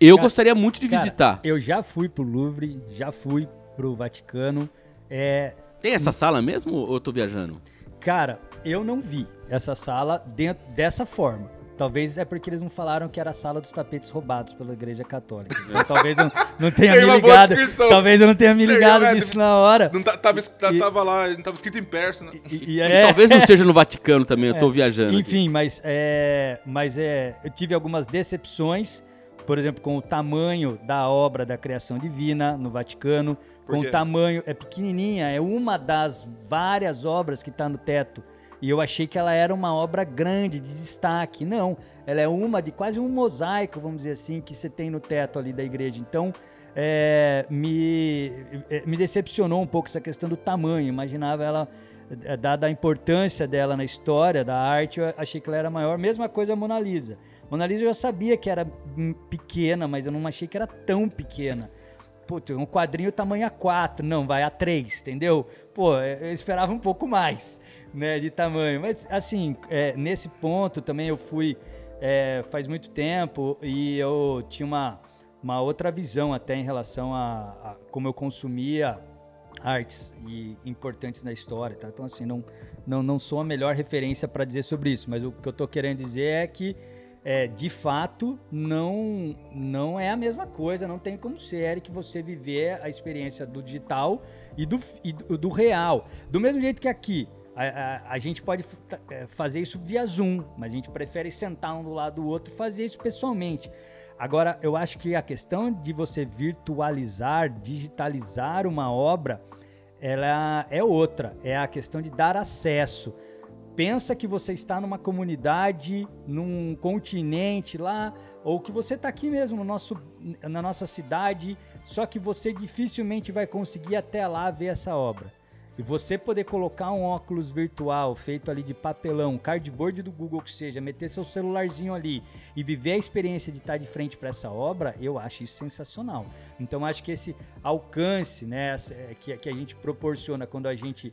Eu Cara, gostaria muito de Cara, visitar. Eu já fui pro Louvre, já fui pro Vaticano. É, Tem essa sala mesmo ou eu tô viajando? cara, eu não vi essa sala dentro dessa forma. Talvez é porque eles não falaram que era a sala dos tapetes roubados pela Igreja Católica. Eu talvez eu não tenha Seria me ligado. Talvez eu não tenha me Seria, ligado é, disso na hora. Não tá- tava, E- tava lá, não tava escrito em persa, né? E- e E é- talvez não seja no Vaticano também, eu tô viajando. aqui. Enfim, mas é, mas é, eu tive algumas decepções, por exemplo, com o tamanho da obra da criação divina no Vaticano, com o tamanho é pequenininha, é uma das várias obras que está no teto. E eu achei que ela era uma obra grande, de destaque. Não, ela é uma de quase um mosaico, vamos dizer assim, que você tem no teto ali da igreja. Então, é, me, é, me decepcionou um pouco essa questão do tamanho. Imaginava ela, é, dada a importância dela na história da arte, eu achei que ela era maior. Mesma coisa a Mona Lisa. Mona Lisa eu já sabia que era hum, pequena, mas eu não achei que era tão pequena. Tem um quadrinho tamanho A4, não, vai A3, entendeu? Pô, é, eu esperava um pouco mais, né, de tamanho. Mas, assim, é, nesse ponto também eu fui é, faz muito tempo e eu tinha uma, uma outra visão até em relação a, a como eu consumia artes e importantes na história, tá? Então, assim, não, não, não sou a melhor referência para dizer sobre isso, mas o que eu tô querendo dizer é que é, de fato, não, não é a mesma coisa, não tem como ser que você viver a experiência do digital e do, e do, do real. Do mesmo jeito que aqui, a, a, a gente pode é, fazer isso via Zoom, mas a gente prefere sentar um do lado do outro e fazer isso pessoalmente. Agora, eu acho que a questão de você virtualizar, digitalizar uma obra, ela é outra. É a questão de dar acesso pensa que você está numa comunidade, num continente lá, ou que você está aqui mesmo no nosso, na nossa cidade, só que você dificilmente vai conseguir até lá ver essa obra. E você poder colocar um óculos virtual feito ali de papelão, cardboard do Google que seja, meter seu celularzinho ali e viver a experiência de estar de frente para essa obra, eu acho isso sensacional. Então acho que esse alcance, né, essa- que, que a gente proporciona quando a gente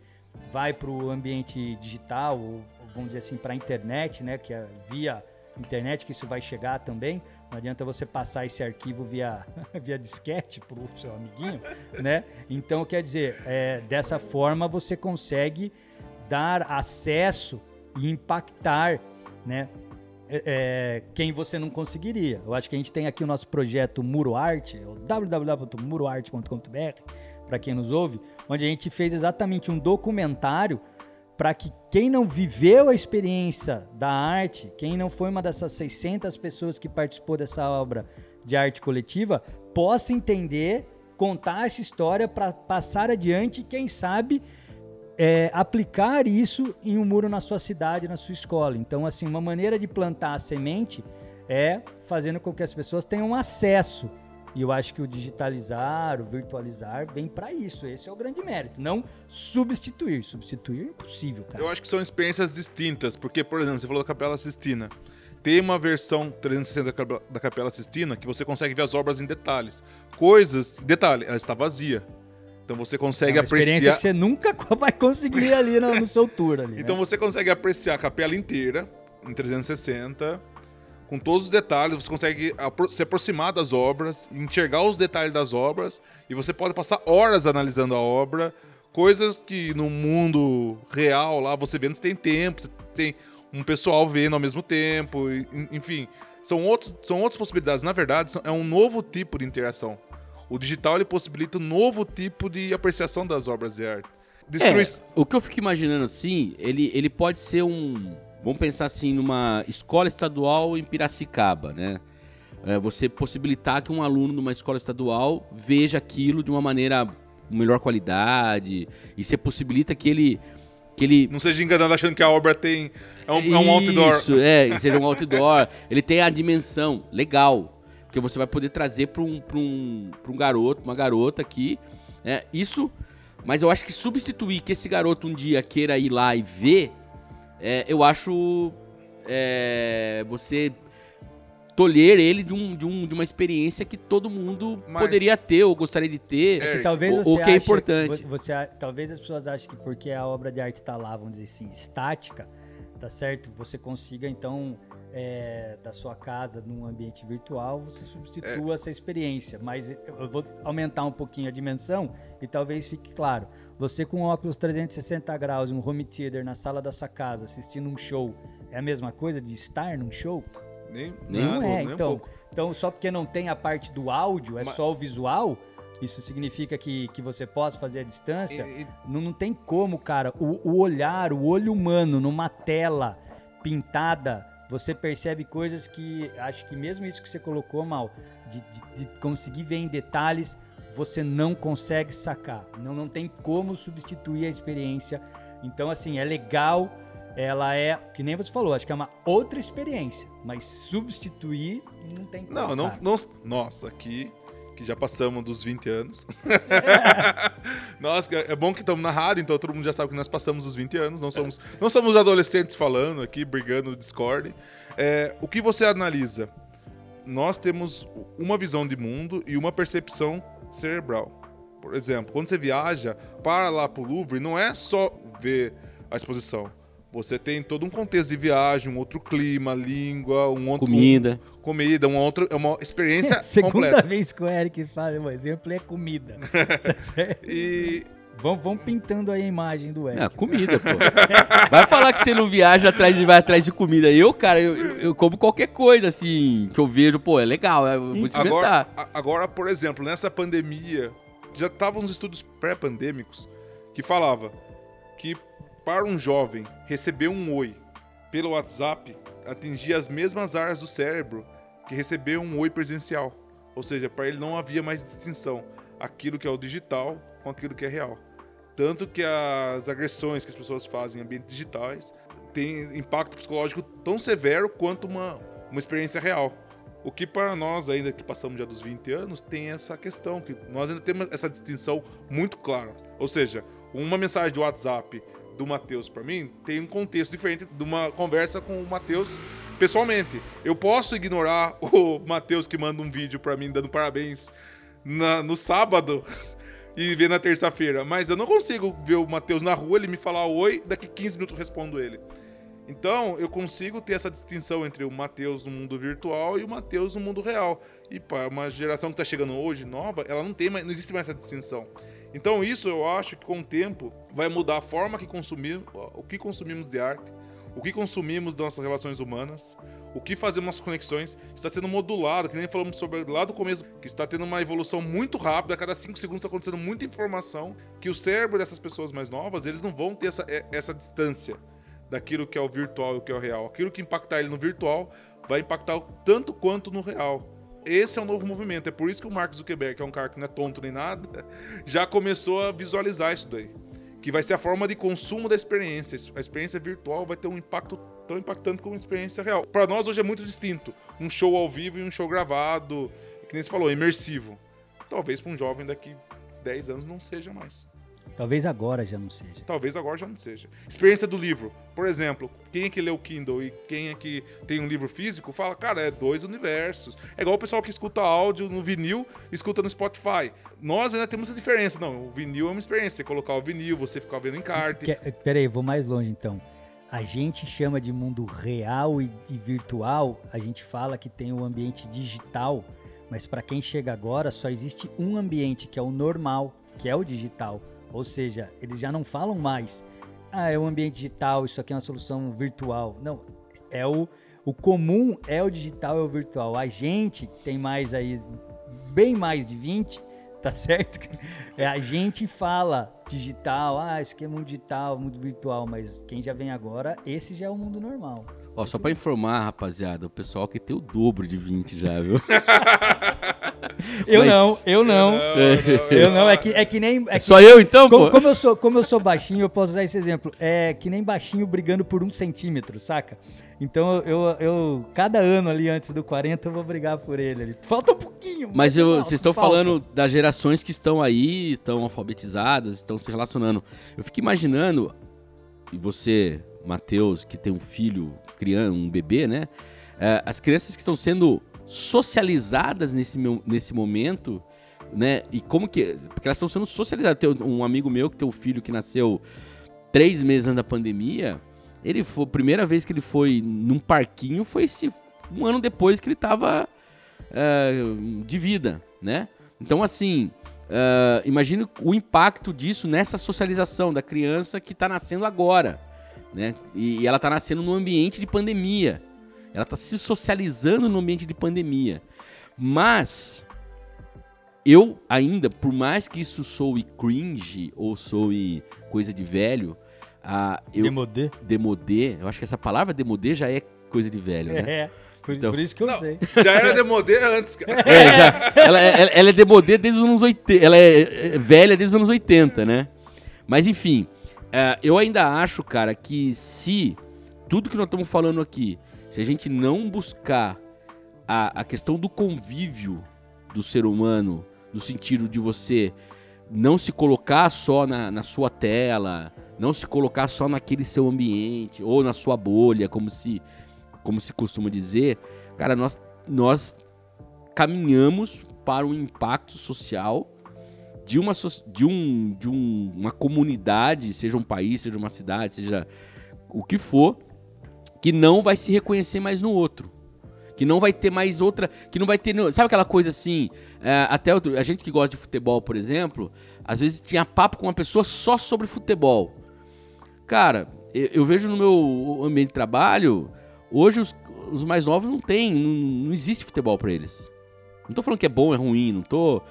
vai para o ambiente digital, ou vamos dizer assim, para a internet, né, que é via internet que isso vai chegar também. Não adianta você passar esse arquivo via, via disquete para o seu amiguinho, né? Então, quer dizer, é, dessa forma você consegue dar acesso e impactar, né? é, é, quem você não conseguiria. Eu acho que a gente tem aqui o nosso projeto Muro Arte, é o www.muroarte.com.br, para quem nos ouve, onde a gente fez exatamente um documentário para que quem não viveu a experiência da arte, quem não foi uma dessas 600 pessoas que participou dessa obra de arte coletiva, possa entender, contar essa história para passar adiante e, quem sabe, é, aplicar isso em um muro na sua cidade, na sua escola. Então, assim, uma maneira de plantar a semente é fazendo com que as pessoas tenham acesso. E eu acho que o digitalizar, o virtualizar, vem para isso. Esse é o grande mérito. Não substituir. Substituir é impossível, cara. Eu acho que são experiências distintas, porque, por exemplo, você falou da Capela Sistina. Tem uma versão 360 da Capela- Sistina que você consegue ver as obras em detalhes. Coisas. Detalhe, ela está vazia. Então você É consegue uma experiência apreciar. que você nunca vai conseguir ali no, no seu tour. Ali, Então né? você consegue apreciar a capela inteira em 360, com todos os detalhes, você consegue se aproximar das obras, enxergar os detalhes das obras, e você pode passar horas analisando a obra, coisas que no mundo real lá você vê, você tem tempo, você tem um pessoal vendo ao mesmo tempo, enfim. São, outros, são outras possibilidades. Na verdade, é um novo tipo de interação. O digital ele possibilita um novo tipo de apreciação das obras de arte. Destrui... É, o que eu fico imaginando assim, ele, ele pode ser um. Vamos pensar assim, numa escola estadual em Piracicaba, né? É, você possibilitar que um aluno numa escola estadual veja aquilo de uma maneira com melhor qualidade e você possibilita que ele que ele Não seja enganado achando que a obra tem. É um, é um outdoor. Isso, é, que seja um outdoor. ele tem a dimensão legal. Que você vai poder trazer para um, pra um, pra um garoto, uma garota aqui. É, isso, mas eu acho que substituir que esse garoto um dia queira ir lá e ver, é, eu acho é, você tolher ele de, um, de, um, de uma experiência que todo mundo Mas- poderia ter ou gostaria de ter. É, Que talvez o- você o que é importante. vo- Você, talvez as pessoas achem que porque a obra de arte está lá, vamos dizer assim, estática, tá certo? Você consiga então é, da sua casa num ambiente virtual, você substitua essa experiência. Mas eu vou aumentar um pouquinho a dimensão e talvez fique claro. Você com óculos 360 graus, um home theater na sala da sua casa, assistindo um show, é a mesma coisa de estar num show? Nem, Nem nada, Não é, nem um então. pouco. Então, só porque não tem a parte do áudio, é Mas- só o visual, isso significa que, que você possa fazer a distância? E- e- Não, não tem como, cara. O, o olhar, o olho humano numa tela pintada, você percebe coisas que acho que mesmo isso que você colocou, Mal, de, de- de conseguir ver em detalhes, você não consegue sacar. Não, não tem como substituir a experiência. Então, assim, é legal. Ela é, que nem você falou, acho que é uma outra experiência, mas substituir não tem como. Não, não, não. Nossa, aqui, que já passamos dos 20 anos. Nossa, que é bom que estamos na rádio, então todo mundo já sabe que nós passamos os 20 anos. Não somos, não somos adolescentes falando aqui, brigando no Discord. É, o que você analisa? Nós temos uma visão de mundo e uma percepção cerebral. Por exemplo, quando você viaja para lá para o Louvre, não é só ver a exposição. Você tem todo um contexto de viagem, um outro clima, língua, um outro Comida. comida, uma outra, é uma experiência Segunda completa. vez que o Eric fala, o exemplo é comida. Tá? E vamos, vamos pintando aí a imagem do Eric. É, comida, pô. Vai falar que você não viaja atrás e vai atrás de comida. Eu, cara, eu, eu- como qualquer coisa, assim, que eu vejo, pô, é legal, eu vou experimentar. agora, agora, por exemplo, nessa pandemia, já estavam uns estudos pré-pandêmicos que falava que para um jovem receber um oi pelo WhatsApp atingia as mesmas áreas do cérebro que receber um oi presencial. Ou seja, para ele não havia mais distinção aquilo que é o digital com aquilo que é real. Tanto que as agressões que as pessoas fazem em ambientes digitais têm impacto psicológico tão severo quanto uma, uma experiência real. O que para nós, ainda que passamos já dos 20 anos, tem essa questão, que nós ainda temos essa distinção muito clara. Ou seja, uma mensagem de WhatsApp do Matheus para mim tem um contexto diferente de uma conversa com o Matheus pessoalmente. Eu posso ignorar o Matheus que manda um vídeo para mim dando parabéns na- no sábado e ver na terça-feira, mas eu não consigo ver o Matheus na rua, ele me falar oi, daqui 15 minutos eu respondo ele. Então, eu consigo ter essa distinção entre o Matheus no mundo virtual e o Matheus no mundo real. E para uma geração que está chegando hoje, nova, ela não tem mais, não existe mais essa distinção. Então, isso eu acho que com o tempo vai mudar a forma que consumimos, o que consumimos de arte, o que consumimos das nossas relações humanas, o que fazemos nossas conexões, está sendo modulado, que nem falamos sobre lá do começo, que está tendo uma evolução muito rápida, a cada 5 segundos está acontecendo muita informação, que o cérebro dessas pessoas mais novas, eles não vão ter essa, é- essa distância daquilo que é o virtual e o que é o real. Aquilo que impactar ele no virtual vai impactar tanto quanto no real. Esse é o novo movimento. É por isso que o Mark Zuckerberg, que é um cara que não é tonto nem nada, já começou a visualizar isso daí. Que vai ser a forma de consumo da experiência. A experiência virtual vai ter um impacto tão impactante como a experiência real. Para nós hoje é muito distinto. Um show ao vivo e um show gravado, que nem você falou, imersivo. Talvez para um jovem daqui 10 anos não seja mais. Talvez agora já não seja. Talvez agora já não seja. Experiência do livro. Por exemplo, quem é que lê o Kindle e quem é que tem um livro físico, fala, cara, é dois universos. É igual o pessoal que escuta áudio no vinil, escuta no Spotify. Nós ainda temos essa diferença. Não, o vinil é uma experiência. Você colocar o vinil, você ficar vendo encarte. Peraí, vou mais longe então. A gente chama de mundo real e, e virtual, a gente fala que tem o ambiente digital, mas para quem chega agora só existe um ambiente que é o normal, que é o digital. Ou seja, eles já não falam mais ah, é um ambiente digital, isso aqui é uma solução virtual. Não, é o, o comum é o digital, é o virtual. A gente tem mais aí, bem mais de 20, tá certo? É, a gente fala digital, ah, isso aqui é mundo digital, mundo virtual, mas quem já vem agora, esse já é o mundo normal. Ó, só pra informar, rapaziada, o pessoal que tem o dobro de 20 já, viu? eu, Mas- não, eu não, eu não, é que, é que nem... É que, Só eu então, como, pô? como eu sou, como eu sou baixinho, eu posso usar esse exemplo. É que nem baixinho brigando por um centímetro, saca? Então eu, eu cada ano ali antes do 40 eu vou brigar por ele. ali. Falta um pouquinho. Mas eu- vocês estão falta. falando das gerações que estão aí, estão alfabetizadas, estão se relacionando. Eu fico imaginando, e você, Matheus, que tem um filho, criança, um bebê, né? É, as crianças que estão sendo socializadas nesse, nesse momento, né? E como que. Porque elas estão sendo socializadas. Tem um amigo meu que tem um filho que nasceu três meses antes da pandemia. Ele foi. A primeira vez que ele foi num parquinho foi esse, um ano depois que ele tava é, de vida, né? Então, assim, é, imagine o impacto disso nessa socialização da criança que está nascendo agora, né? E, e ela está nascendo num ambiente de pandemia. Ela está se socializando no ambiente de pandemia. Mas eu ainda, por mais que isso soe cringe ou soe coisa de velho, ah, eu Demodê? demodê, eu acho que essa palavra demodê já é coisa de velho, né? É, por, Então- por isso que eu Não. sei. Já era demodê antes, cara. É, já, ela, ela, ela é demodê desde os anos 80. Ela é é velha desde os anos 80, né? Mas enfim, é, eu ainda acho, cara, que se tudo que nós estamos falando aqui, se a gente não buscar a, a questão do convívio do ser humano, no sentido de você não se colocar só na, na sua tela, não se colocar só naquele seu ambiente, ou na sua bolha, como se, como se costuma dizer, cara, nós, nós caminhamos para um impacto social de uma, de um, de um- uma comunidade, seja um país, seja uma cidade, seja o que for, que não vai se reconhecer mais no outro. Que não vai ter mais outra. Que não vai ter. Sabe aquela coisa assim? é, até outro- a gente que gosta de futebol, por exemplo, às vezes tinha papo com uma pessoa só sobre futebol. Cara, eu, eu vejo no meu ambiente de trabalho, hoje os, os mais novos não tem, não, não existe futebol pra eles. Não tô falando que é bom, é ruim, não tô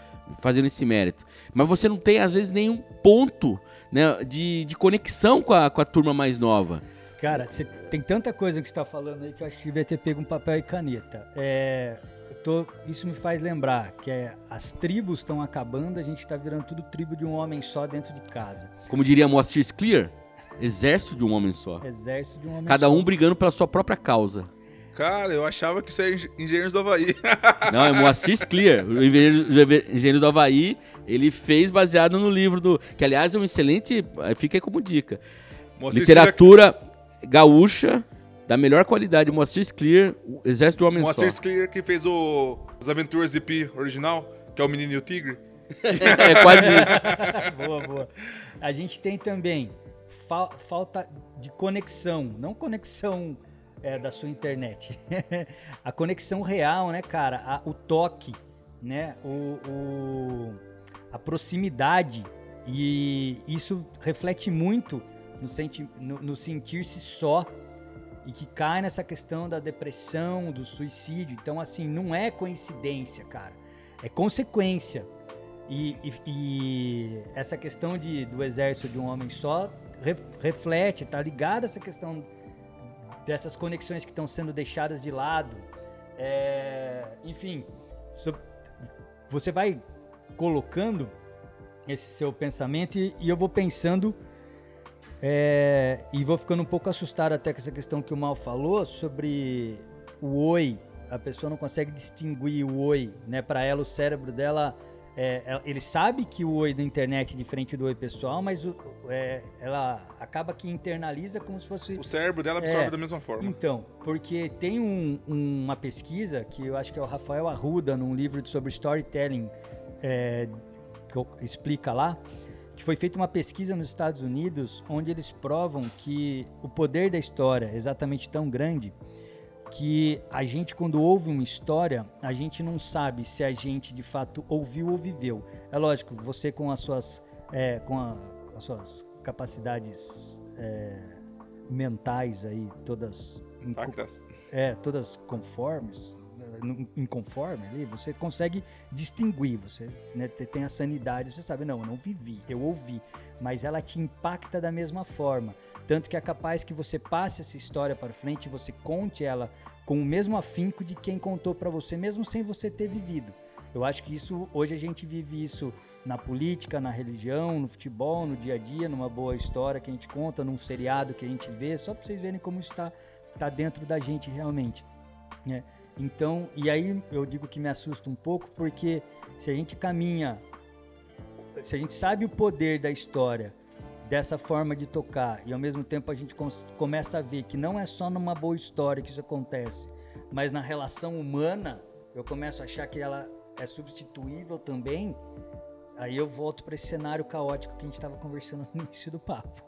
fazendo esse mérito. Mas você não tem, às vezes, nenhum ponto né, de, de conexão com a, com a turma mais nova. Cara, você tem tanta coisa que você tá falando aí que eu acho que devia ter pego um papel e caneta. É, tô- isso me faz lembrar que é, as tribos estão acabando, a gente tá virando tudo tribo de um homem só dentro de casa. Como diria Moacir Clear, exército de um homem só. Exército de um homem Cada só. um brigando pela sua própria causa. Cara, eu achava que isso era Engen- Engenheiros do Havaí. Não, é Moacir Clear. O engenheiro, do Havaí, ele fez baseado no livro do... Que, aliás, é um excelente... Fica aí como dica. Moacir Literatura gaúcha da melhor qualidade. Moacir Clear, o Exército do Homem Moacir Só. Clear que fez o As Aventuras de Pi original, que é o Menino e o Tigre. é quase isso. boa, boa. A gente tem também fa- falta de conexão, não conexão é, da sua internet. a conexão real, né, cara? A- o toque, né? O, o- a proximidade. E isso reflete muito no, senti no, no sentir-se só e que cai nessa questão da depressão, do suicídio. Então, assim, não é coincidência, cara. É consequência. E, e- e essa questão de, do exército de um homem só re- reflete, tá ligado a essa questão dessas conexões que estão sendo deixadas de lado. É, enfim, so- você vai colocando esse seu pensamento e, e eu vou pensando é, e vou ficando um pouco assustado até com essa questão que o Mal falou sobre o oi. A pessoa não consegue distinguir o oi, né? Para ela, o cérebro dela, é, ela- ele sabe que o oi da internet é diferente do oi pessoal, mas o- é, ela acaba que internaliza como se fosse O cérebro dela absorve É. da mesma forma. então, porque tem um- uma pesquisa que eu acho que é o Rafael Arruda, num livro sobre storytelling, é, que explica lá, que foi feita uma pesquisa nos Estados Unidos onde eles provam que o poder da história é exatamente tão grande que a gente, quando ouve uma história, a gente não sabe se a gente de fato ouviu ou viveu. É lógico, você com as suas, é, com, a- com as suas capacidades é, mentais aí, todas Factas. é, todas conformes, né, inconforme ali, você consegue distinguir, você né, te- tem a sanidade, você sabe, não, eu não vivi, eu ouvi, mas ela te impacta da mesma forma, tanto que é capaz que você passe essa história para frente, você conte ela com o mesmo afinco de quem contou para você, mesmo sem você ter vivido. Eu acho que isso, hoje a gente vive isso na política, na religião, no futebol, no dia a dia, numa boa história que a gente conta, num seriado que a gente vê, só para vocês verem como está tá dentro da gente realmente. né? Então, e aí eu digo que me assusta um pouco, porque se a gente caminha, se a gente sabe o poder da história dessa forma de tocar, e ao mesmo tempo a gente começa a ver que não é só numa boa história que isso acontece, mas na relação humana, eu começo a achar que ela é substituível também, aí eu volto para esse cenário caótico que a gente estava conversando no início do papo.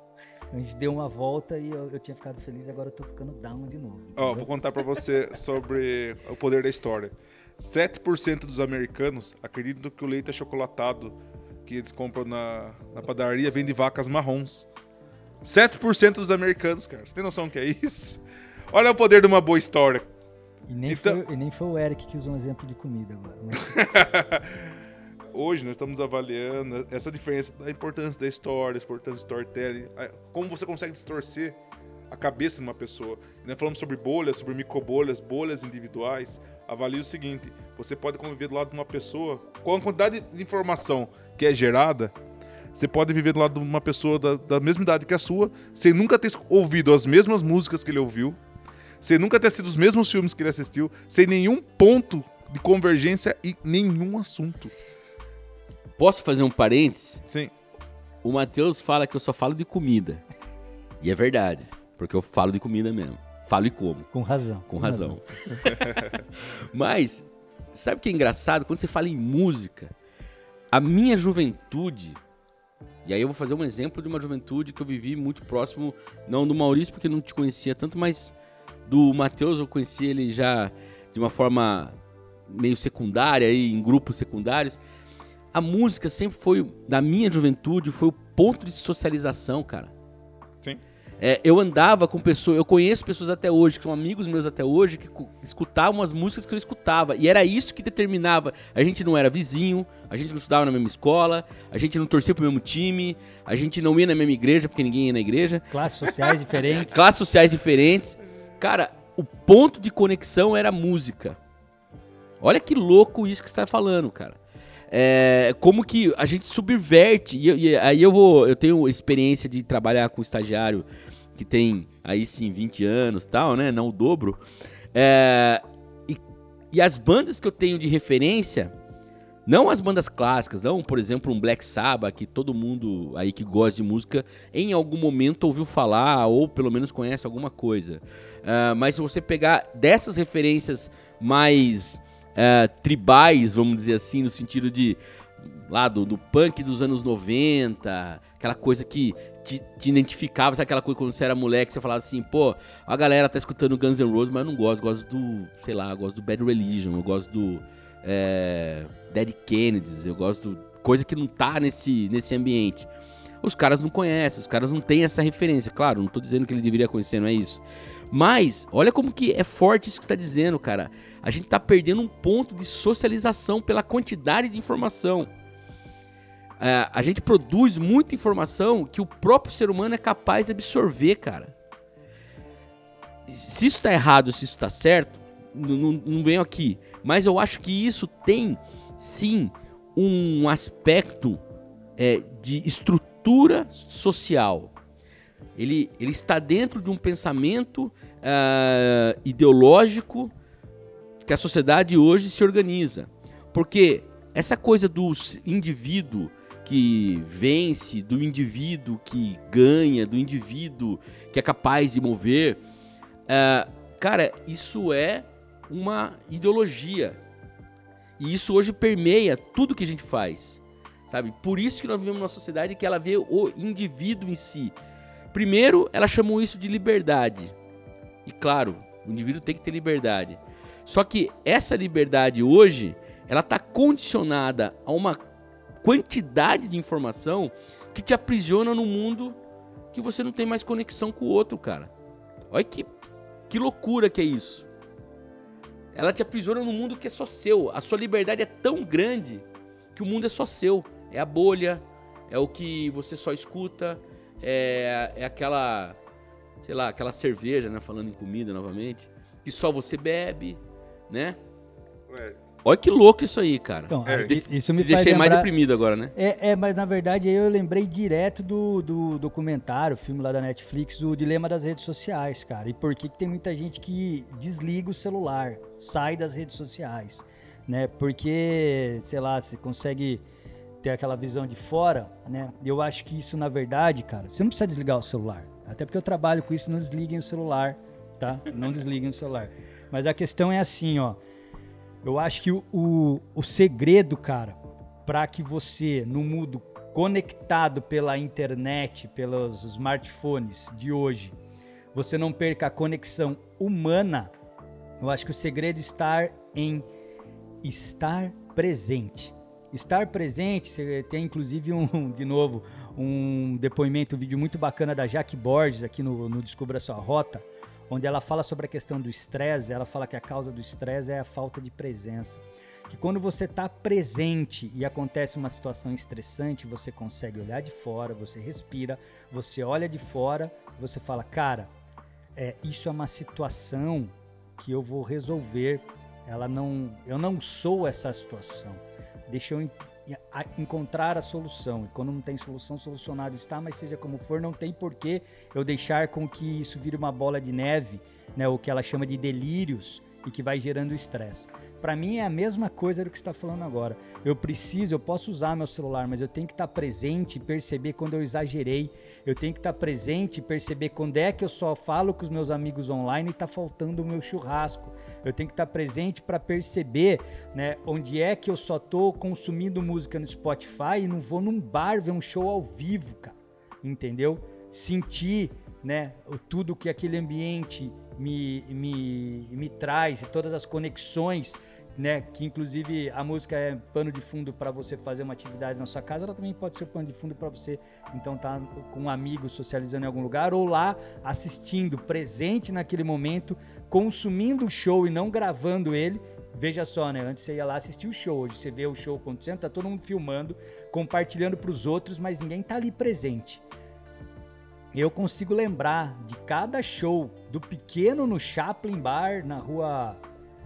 A gente deu uma volta e eu, eu tinha ficado feliz, agora eu tô ficando down de novo. Ó, entendeu? vou contar pra você sobre o poder da história. 7% dos americanos acreditam que o leite achocolatado que eles compram na, na padaria vem de vacas marrons. 7% dos americanos, cara. Você tem noção do que é isso? Olha o poder de uma boa história. E nem, Então- foi, e nem foi o Eric que usou um exemplo de comida agora. Mas Hoje nós estamos avaliando essa diferença da importância da história, da importância do storytelling, como você consegue distorcer a cabeça de uma pessoa. Nós falamos sobre bolhas, sobre microbolhas, bolhas individuais. Avalie o seguinte: você pode conviver do lado de uma pessoa com a quantidade de informação que é gerada. Você pode viver do lado de uma pessoa da, da mesma idade que a sua, sem nunca ter ouvido as mesmas músicas que ele ouviu, sem nunca ter assistido os mesmos filmes que ele assistiu, sem nenhum ponto de convergência e nenhum assunto. Posso fazer um parênteses? Sim. O Matheus fala que eu só falo de comida. E é verdade, porque eu falo de comida mesmo. Falo e como, com razão. com razão. Mas, sabe o que é engraçado? Quando você fala em música, a minha juventude, e aí eu vou fazer um exemplo de uma juventude que eu vivi muito próximo, não do Maurício, porque não te conhecia tanto, mas do Matheus eu conheci ele já de uma forma meio secundária, aí, em grupos secundários. A música sempre foi, na minha juventude, foi o ponto de socialização, cara. É, eu andava com pessoas, eu conheço pessoas até hoje, que são amigos meus até hoje, que cu- escutavam as músicas que eu escutava. E era isso que determinava. A gente não era vizinho, a gente não estudava na mesma escola, a gente não torcia pro mesmo time, a gente não ia na mesma igreja, porque ninguém ia na igreja. Classes sociais diferentes. Classes sociais diferentes. Cara, o ponto de conexão era a música. Olha que louco isso que você tá falando, cara. É, como que a gente subverte. E, e aí eu vou. Eu tenho experiência de trabalhar com estagiário que tem aí sim 20 anos tal, né? Não o dobro. É, e, e as bandas que eu tenho de referência. Não as bandas clássicas, não, por exemplo, um Black Sabbath, que todo mundo aí que gosta de música em algum momento ouviu falar ou pelo menos conhece alguma coisa. Ah, mas se você pegar dessas referências mais ah, tribais, vamos dizer assim, no sentido de lá do, do punk dos anos 90, aquela coisa que te, te identificava, sabe aquela coisa quando você era moleque, você falava assim, pô, a galera tá escutando Guns N' Roses, mas eu não gosto, gosto do, sei lá, gosto do Bad Religion, eu gosto do é, Dead Kennedys, eu gosto coisa que não tá nesse, nesse ambiente. Os caras não conhecem, os caras não têm essa referência. Claro, não tô dizendo que ele deveria conhecer, não é isso. Mas, olha como que é forte isso que tá dizendo, cara. A gente tá perdendo um ponto de socialização pela quantidade de informação. É, a gente produz muita informação que o próprio ser humano é capaz de absorver, cara. Se isso tá errado, se isso tá certo, não, não, venho aqui. Mas eu acho que isso tem, sim, um aspecto é, de estrutura social. Ele, ele está dentro de um pensamento ah, ideológico que a sociedade hoje se organiza. Porque essa coisa do indivíduo que vence, do indivíduo que ganha, do indivíduo que é capaz de mover, ah, cara, isso é uma ideologia. E isso hoje permeia tudo que a gente faz. Sabe? Por isso que nós vivemos numa sociedade que ela vê o indivíduo em si. Primeiro, ela chamou isso de liberdade. E claro, o indivíduo tem que ter liberdade. Só que essa liberdade hoje, ela está condicionada a uma quantidade de informação que te aprisiona no mundo que você não tem mais conexão com o outro, cara. Olha que, que loucura que é isso. Ela te aprisiona num mundo que é só seu. A sua liberdade é tão grande que o mundo é só seu. É a bolha, é o que você só escuta, é, é aquela, sei lá, aquela cerveja, né? Falando em comida novamente, que só você bebe, né? É, Olha que louco isso aí, cara. Então, É, aí, isso me deixei mais lembrar... deprimido agora, né? É, é, mas na verdade aí eu lembrei direto do, do documentário, filme lá da Netflix, o Dilema das Redes Sociais, cara. E por que, que tem muita gente que desliga o celular, sai das redes sociais, né? Porque, sei lá, você consegue ter aquela visão de fora, né? Eu acho que isso, na verdade, cara, você não precisa desligar o celular. Até porque eu trabalho com isso, não desliguem o celular, tá? Não desliguem o celular. Mas a questão é assim, ó. Eu acho que o, o, o segredo, cara, para que você, no mundo conectado pela internet, pelos smartphones de hoje, você não perca a conexão humana, eu acho que o segredo está em estar presente. Estar presente, você tem inclusive um, de novo, um depoimento, um vídeo muito bacana da Jaque Borges aqui no, no Descubra Sua Rota, onde ela fala sobre a questão do estresse, ela fala que a causa do estresse é a falta de presença. Que quando você está presente e acontece uma situação estressante, você consegue olhar de fora, você respira, você olha de fora, você fala, cara, é, isso é uma situação que eu vou resolver. Ela não, eu não sou essa situação. Deixa eu encontrar a solução. E quando não tem solução, solucionado está, mas seja como for, não tem porquê eu deixar com que isso vire uma bola de neve, né, o que ela chama de delírios e que vai gerando estresse. Para mim é a mesma coisa do que está falando agora. Eu preciso, eu posso usar meu celular, mas eu tenho que estar presente e perceber quando eu exagerei. Eu tenho que estar presente e perceber quando é que eu só falo com os meus amigos online e está faltando o meu churrasco. Eu tenho que estar presente para perceber, né, onde é que eu só tô consumindo música no Spotify e não vou num bar ver um show ao vivo, cara. Entendeu? Sentir, né, tudo que aquele ambiente me, me, me traz e todas as conexões, né, que inclusive a música é pano de fundo para você fazer uma atividade na sua casa, ela também pode ser pano de fundo para você então tá com um amigo socializando em algum lugar ou lá assistindo, presente naquele momento, consumindo o show e não gravando ele. Veja só, né? Antes você ia lá assistir o show, hoje você vê o show acontecendo, tá todo mundo filmando, compartilhando para os outros, mas ninguém tá ali presente. Eu consigo lembrar de cada show, do pequeno no Chaplin Bar, na rua,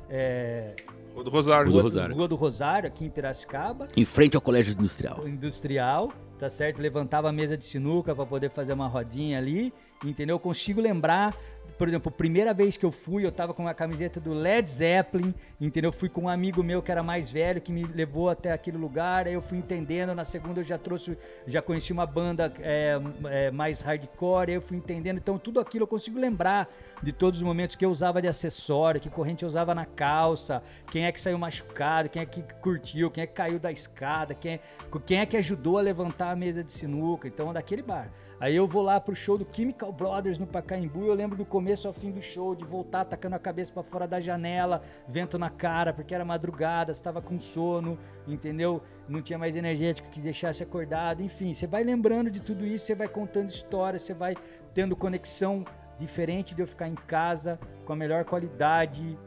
é, O do Rosário. Rua rua, do do, Rosário. rua do Rosário, aqui em Piracicaba, Em frente ao Colégio Industrial. industrial, tá certo? Levantava a mesa de sinuca para poder fazer uma rodinha ali, entendeu? Eu consigo lembrar, por exemplo, a primeira vez que eu fui, eu tava com uma camiseta do Led Zeppelin, entendeu? Fui com um amigo meu que era mais velho, que me levou até aquele lugar, aí eu fui entendendo, na segunda eu já trouxe, já conheci uma banda é, é, mais hardcore, aí eu fui entendendo, então tudo aquilo eu consigo lembrar de todos os momentos que eu usava de acessório, que corrente eu usava na calça, quem é que saiu machucado, quem é que curtiu, quem é que caiu da escada, quem é, quem é que ajudou a levantar a mesa de sinuca, então daquele bar. Aí eu vou lá pro show do Chemical Brothers no Pacaembu, eu lembro do começo ao fim do show, de voltar tacando a cabeça para fora da janela, vento na cara, porque era madrugada, estava com sono, entendeu? Não tinha mais energético que deixasse acordado, enfim, você vai lembrando de tudo isso, você vai contando histórias, você vai tendo conexão diferente de eu ficar em casa com a melhor qualidade,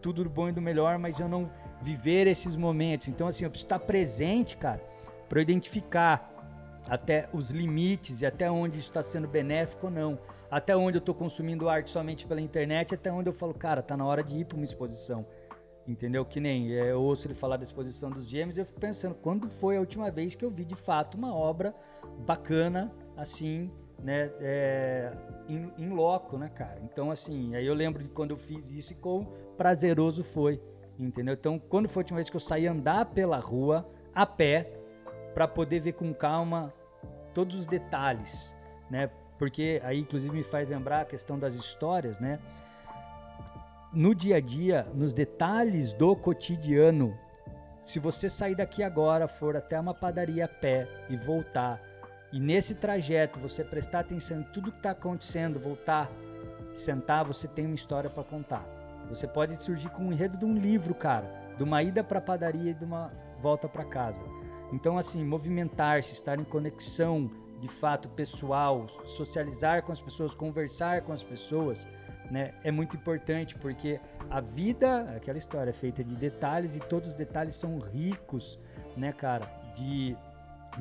tudo do bom e do melhor, mas eu não viver esses momentos. Então, assim, eu preciso estar presente, cara, para identificar até os limites e até onde isso está sendo benéfico ou não. Até onde eu estou consumindo arte somente pela internet, até onde eu falo, cara, tá na hora de ir para uma exposição. Entendeu? Que nem é, eu ouço ele falar da exposição dos e eu fico pensando, quando foi a última vez que eu vi de fato uma obra bacana, assim, né, é, em, em loco, né, cara? Então, assim, aí eu lembro de quando eu fiz isso e quão prazeroso foi, entendeu? Então, quando foi a última vez que eu saí andar pela rua, a pé, para poder ver com calma todos os detalhes, né? Porque aí, inclusive, me faz lembrar a questão das histórias, né? No dia a dia, nos detalhes do cotidiano, se você sair daqui agora, for até uma padaria a pé e voltar, e nesse trajeto você prestar atenção em tudo que está acontecendo, voltar, sentar, você tem uma história para contar. Você pode surgir com um enredo de um livro, cara, de uma ida para a padaria e de uma volta para casa. Então, assim, movimentar-se, estar em conexão de fato pessoal, socializar com as pessoas, conversar com as pessoas, né, é muito importante porque a vida, aquela história é feita de detalhes e todos os detalhes são ricos, né, cara, de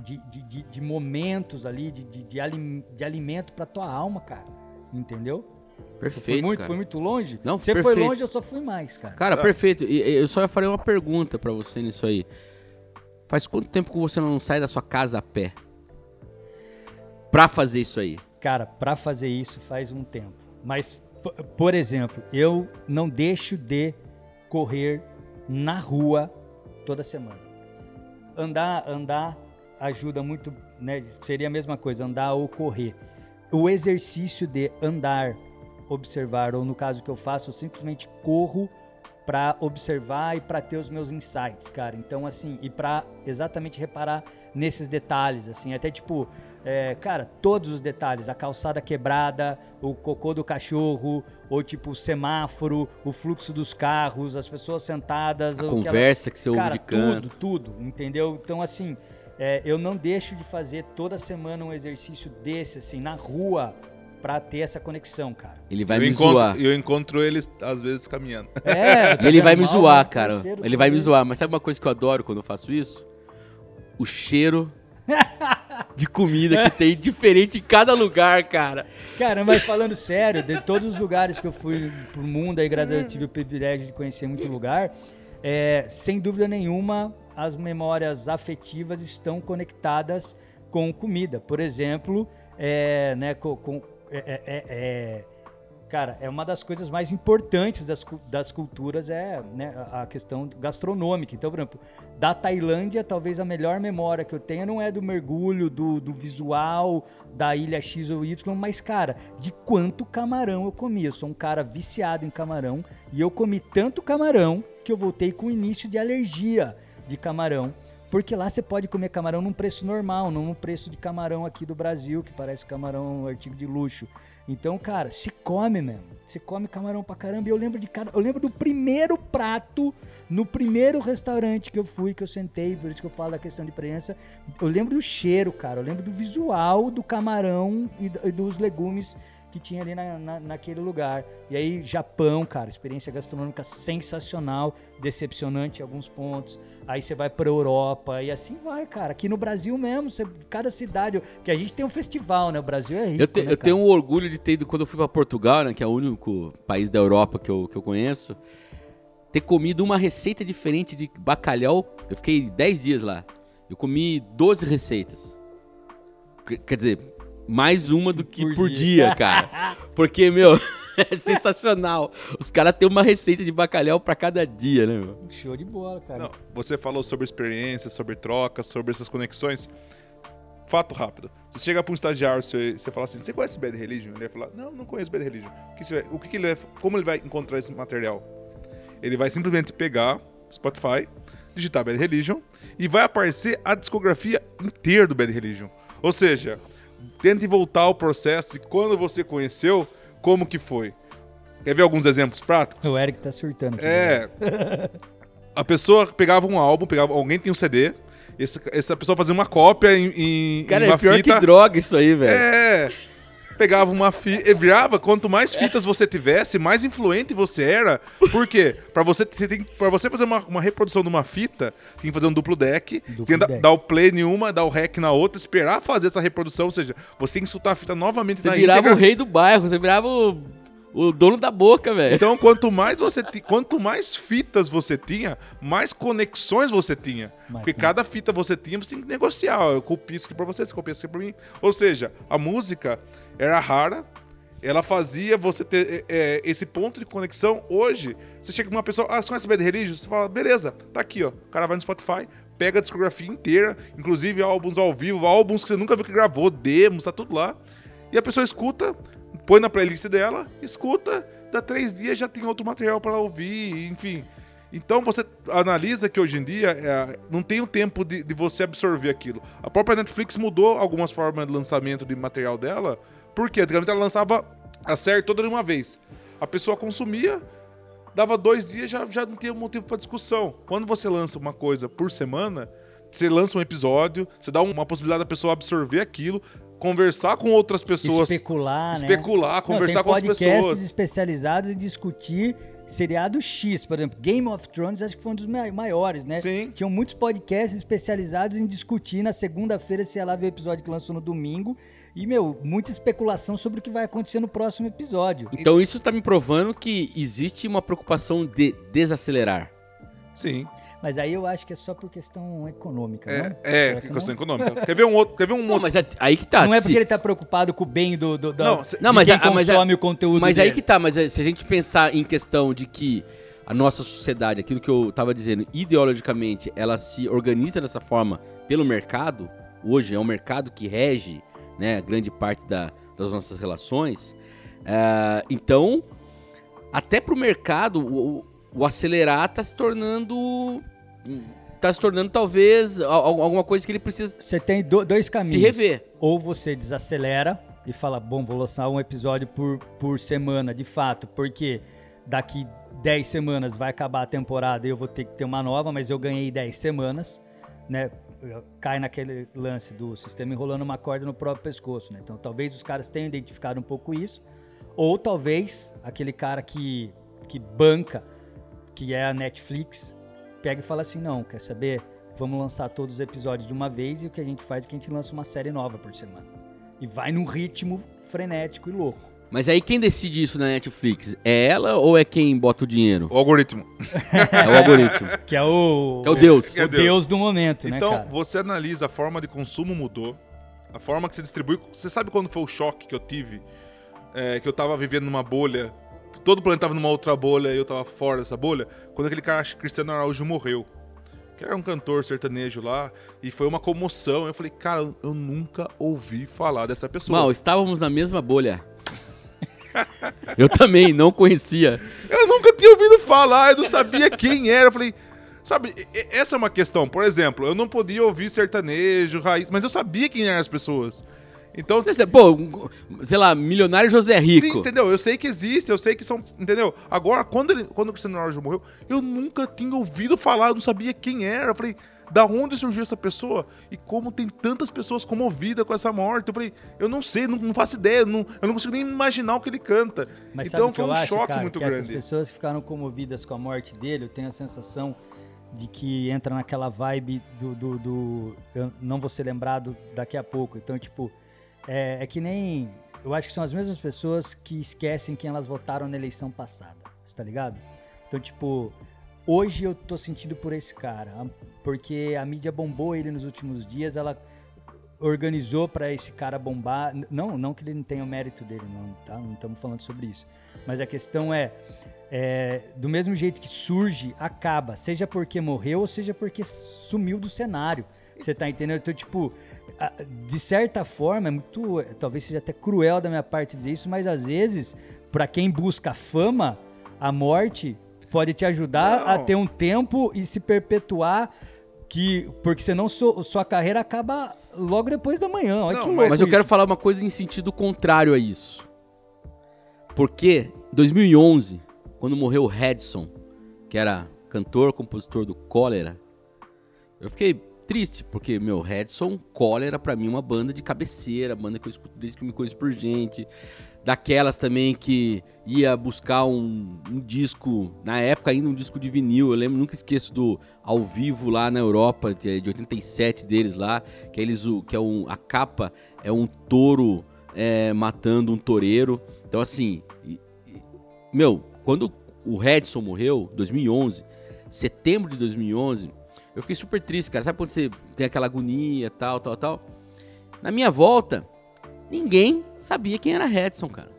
de, de, de, de momentos ali, de, de, de, alim, de alimento para tua alma, cara. Entendeu? Perfeito. Foi muito, cara. foi muito longe? Não, Você foi longe, eu só fui mais, cara. Cara, Sabe? perfeito. E eu só farei uma pergunta pra você nisso aí. Faz quanto tempo que você não sai da sua casa a pé? Pra fazer isso aí? Cara, pra fazer isso faz um tempo. Mas, por exemplo, eu não deixo de correr na rua toda semana. Andar, andar ajuda muito, né? Seria a mesma coisa, andar ou correr. O exercício de andar, observar, ou no caso que eu faço, eu simplesmente corro para observar e para ter os meus insights, cara. Então, assim, e para exatamente reparar nesses detalhes, assim, até tipo, é, cara, todos os detalhes, a calçada quebrada, o cocô do cachorro, ou tipo o semáforo, o fluxo dos carros, as pessoas sentadas, A o que ela- conversa que você ouve Cara, de canto. tudo, tudo, entendeu? Então, assim, é, eu não deixo de fazer toda semana um exercício desse, assim, na rua, pra ter essa conexão, cara. Ele vai eu, me encontro, zoar. eu encontro eles, às vezes, caminhando. É, E ele vai me zoar, cara. Ele vai me zoar. Mas sabe uma coisa que eu adoro quando eu faço isso? O cheiro de comida que tem diferente em cada lugar, cara. Cara, mas falando sério, de todos os lugares que eu fui pro mundo, aí graças a Deus eu tive o privilégio de conhecer muito lugar, é, sem dúvida nenhuma, as memórias afetivas estão conectadas com comida. Por exemplo, é, né, com, com- é- é- é- é- cara, é uma das coisas mais importantes das, das culturas é né, a questão gastronômica. Então, por exemplo, da Tailândia, talvez a melhor memória que eu tenha não é do mergulho, do, do visual da ilha X ou Y, mas, cara, de quanto camarão eu comi. Eu sou um cara viciado em camarão e eu comi tanto camarão que eu voltei com início de alergia de camarão. Porque lá você pode comer camarão num preço normal, não no preço de camarão aqui do Brasil, que parece camarão artigo de luxo. Então, cara, se come mesmo. Se come camarão pra caramba. E eu lembro de cada. Eu lembro do primeiro prato no primeiro restaurante que eu fui, que eu sentei, por isso que eu falo da questão de presença. Eu lembro do cheiro, cara. Eu lembro do visual do camarão e, e dos legumes que tinha ali na, na- naquele lugar. E aí, Japão, cara, experiência gastronômica sensacional, decepcionante em alguns pontos. Aí você vai pra Europa e assim vai, cara. Aqui no Brasil mesmo, você- cada cidade. Que a gente tem um festival, né? O Brasil é rico. Eu, te- né, eu tenho um orgulho de ter ido quando eu fui pra Portugal, né? Que é o único país da Europa que eu, que eu conheço. Ter comido uma receita diferente de bacalhau. Eu fiquei 10 dias lá. Eu comi 12 receitas. Qu- Quer dizer, mais uma do que por, Por dia. dia. cara. Porque, meu, é sensacional. Os caras têm uma receita de bacalhau pra cada dia, né, meu? Show de bola, cara. Não, você falou sobre experiência, sobre troca, sobre essas conexões. Fato rápido. Você chega para um estagiário, você, você fala assim, você conhece Bad Religion? Ele vai falar, não, não conheço Bad Religion. O que, você vai- o que, que ele vai, como ele vai encontrar esse material? Ele vai simplesmente pegar Spotify, digitar Bad Religion e vai aparecer a discografia inteira do Bad Religion. Ou seja, tente voltar ao processo de quando você conheceu, como que foi. Quer ver alguns exemplos práticos? O Eric tá surtando aqui. né? É. A pessoa pegava um álbum, pegava alguém tem um CD, esse- essa pessoa fazia uma cópia em, em, Cara, em uma é pior fita. que droga isso aí, velho. É. Pegava uma fita, virava, quanto mais fitas você tivesse, mais influente você era. Por quê? Pra você, você tem, pra você fazer uma, uma reprodução de uma fita, tem que fazer um duplo deck, Duplo você tem que dar- deck. dar o play em uma, dar o rec na outra, esperar fazer essa reprodução, ou seja, você tem que soltar a fita novamente Você na virava íntegra. o rei do bairro, você virava o, o dono da boca, velho. Então, quanto mais você quanto mais fitas você tinha, mais conexões você tinha. Mais Porque cada fita você tinha, você tem que negociar. Ó, Eu copio isso aqui pra você, você copia isso aqui pra mim. Ou seja, a música era rara, ela fazia você ter é, esse ponto de conexão. Hoje, você chega com uma pessoa, ah, você conhece Bad Religion? Você fala, beleza, tá aqui, ó. O cara vai no Spotify, pega a discografia inteira, inclusive álbuns ao vivo, álbuns que você nunca viu que gravou, demos, tá tudo lá. E a pessoa escuta, põe na playlist dela, escuta, dá três dias já tem outro material para ouvir, enfim. Então você analisa que hoje em dia é, não tem o tempo de, de você absorver aquilo. A própria Netflix mudou algumas formas de lançamento de material dela, porque antigamente ela lançava a série toda de uma vez. A pessoa consumia, dava dois dias já, já não tinha motivo para discussão. Quando você lança uma coisa por semana, você lança um episódio, você dá uma possibilidade da pessoa absorver aquilo, conversar com outras pessoas, Especular, né? especular, Não, conversar tem com outras podcasts pessoas. especializados em discutir seriado X, por exemplo. Game of Thrones acho que foi um dos mai- maiores, né? Sim. Tinham muitos podcasts especializados em discutir na segunda-feira se ia lá ver o episódio que lançou no domingo. E, meu, muita especulação sobre o que vai acontecer no próximo episódio. Então isso tá me provando que existe uma preocupação de desacelerar. Sim. Mas aí eu acho que é só por questão econômica, É, não? é que questão não? econômica. Quer ver um outro? Quer ver um Não, outro? mas é aí que tá. Não é se- porque ele tá preocupado com o bem do, do, do Não, cê- Não, mas quem a- mas a- consome o conteúdo Mas aí dele. que tá, mas é, se a gente pensar em questão de que a nossa sociedade, aquilo que eu tava dizendo, ideologicamente, ela se organiza dessa forma pelo mercado, hoje é um mercado que rege, né, grande parte da- das nossas relações, é, então, até pro mercado, o, o acelerar tá se tornando... tá se tornando talvez al- alguma coisa que ele precisa Você tem do- dois caminhos. se rever. Ou você desacelera e fala, bom, vou lançar um episódio por, por semana, de fato, porque daqui 10 semanas vai acabar a temporada e eu vou ter que ter uma nova, mas eu ganhei 10 semanas, né? Cai naquele lance do sistema enrolando uma corda no próprio pescoço, né? Então talvez os caras tenham identificado um pouco isso, ou talvez aquele cara que, que banca, que é a Netflix, pega e fala assim, não, quer saber? Vamos lançar todos os episódios de uma vez e o que a gente faz é que a gente lança uma série nova por semana. E vai num ritmo frenético e louco. Mas aí quem decide isso na Netflix? É ela ou é quem bota o dinheiro? O algoritmo. É o algoritmo. Que é o, Que é o Deus. Que é o Deus. Deus do momento, né, Então, cara? você analisa a forma de consumo mudou, a forma que você distribui. Você sabe quando foi o choque que eu tive? É, que eu tava vivendo numa bolha, todo o planeta tava numa outra bolha e eu tava fora dessa bolha? Quando aquele cara, Cristiano Araújo, morreu. Que era um cantor sertanejo lá, e foi uma comoção. Eu falei, cara, eu nunca ouvi falar dessa pessoa. Mal, estávamos na mesma bolha. Eu também não conhecia. Eu nunca tinha ouvido falar, eu não sabia quem era. Eu falei, sabe, essa é uma questão. Por exemplo, eu não podia ouvir sertanejo, raiz, mas eu sabia quem eram as pessoas. Então, Pô, sei lá, milionário José sim, Rico. entendeu? Eu sei que existe, eu sei que são. Entendeu? Agora, quando, ele, quando o Cristiano Ronaldo morreu, eu nunca tinha ouvido falar, eu não sabia quem era. Eu falei, da onde surgiu essa pessoa? E como tem tantas pessoas comovidas com essa morte? Eu falei, eu não sei, não, não faço ideia, não- eu não consigo nem imaginar o que ele canta. Mas então foi um acho, choque cara? muito que essas grande. pessoas que ficaram comovidas com a morte dele, eu tenho a sensação de que entra naquela vibe do, do, do- eu não vou ser lembrado daqui a pouco. Então, tipo, é, é que nem. Eu acho que são as mesmas pessoas que esquecem quem elas votaram na eleição passada. Você tá ligado? Então, tipo, hoje eu tô sentindo por esse cara. Porque a mídia bombou ele nos últimos dias, ela organizou pra esse cara bombar. Não, não que ele não tenha o mérito dele, não, tá? Não estamos falando sobre isso. Mas a questão é, é, do mesmo jeito que surge, acaba. Seja porque morreu ou seja porque sumiu do cenário. Você tá entendendo? Então, tipo, a- de certa forma, é muito. Talvez seja até cruel da minha parte dizer isso, mas às vezes, pra quem busca fama, a morte pode te ajudar a Não. ter um tempo e se perpetuar. Que, porque senão sua, sua carreira acaba logo depois da manhã. Olha Não, que mas- Mas eu quero falar uma coisa em sentido contrário a isso. Porque em 2011, quando morreu o Redson, que era cantor, compositor do Cólera, eu fiquei triste, porque, meu, Redson, Cólera, pra mim, é uma banda de cabeceira, banda que eu escuto desde que eu me conheço por gente. Daquelas também que ia buscar um, um disco, na época ainda um disco de vinil, eu lembro, nunca esqueço do ao vivo lá na Europa, de, de 87 deles lá, que eles, que é um, a capa é um touro é, matando um toureiro. Então, assim, meu, quando o Redson morreu, 2011, setembro de 2011, eu fiquei super triste, cara. Sabe quando você tem aquela agonia, tal, tal, tal? Na minha volta, ninguém sabia quem era Redson, cara.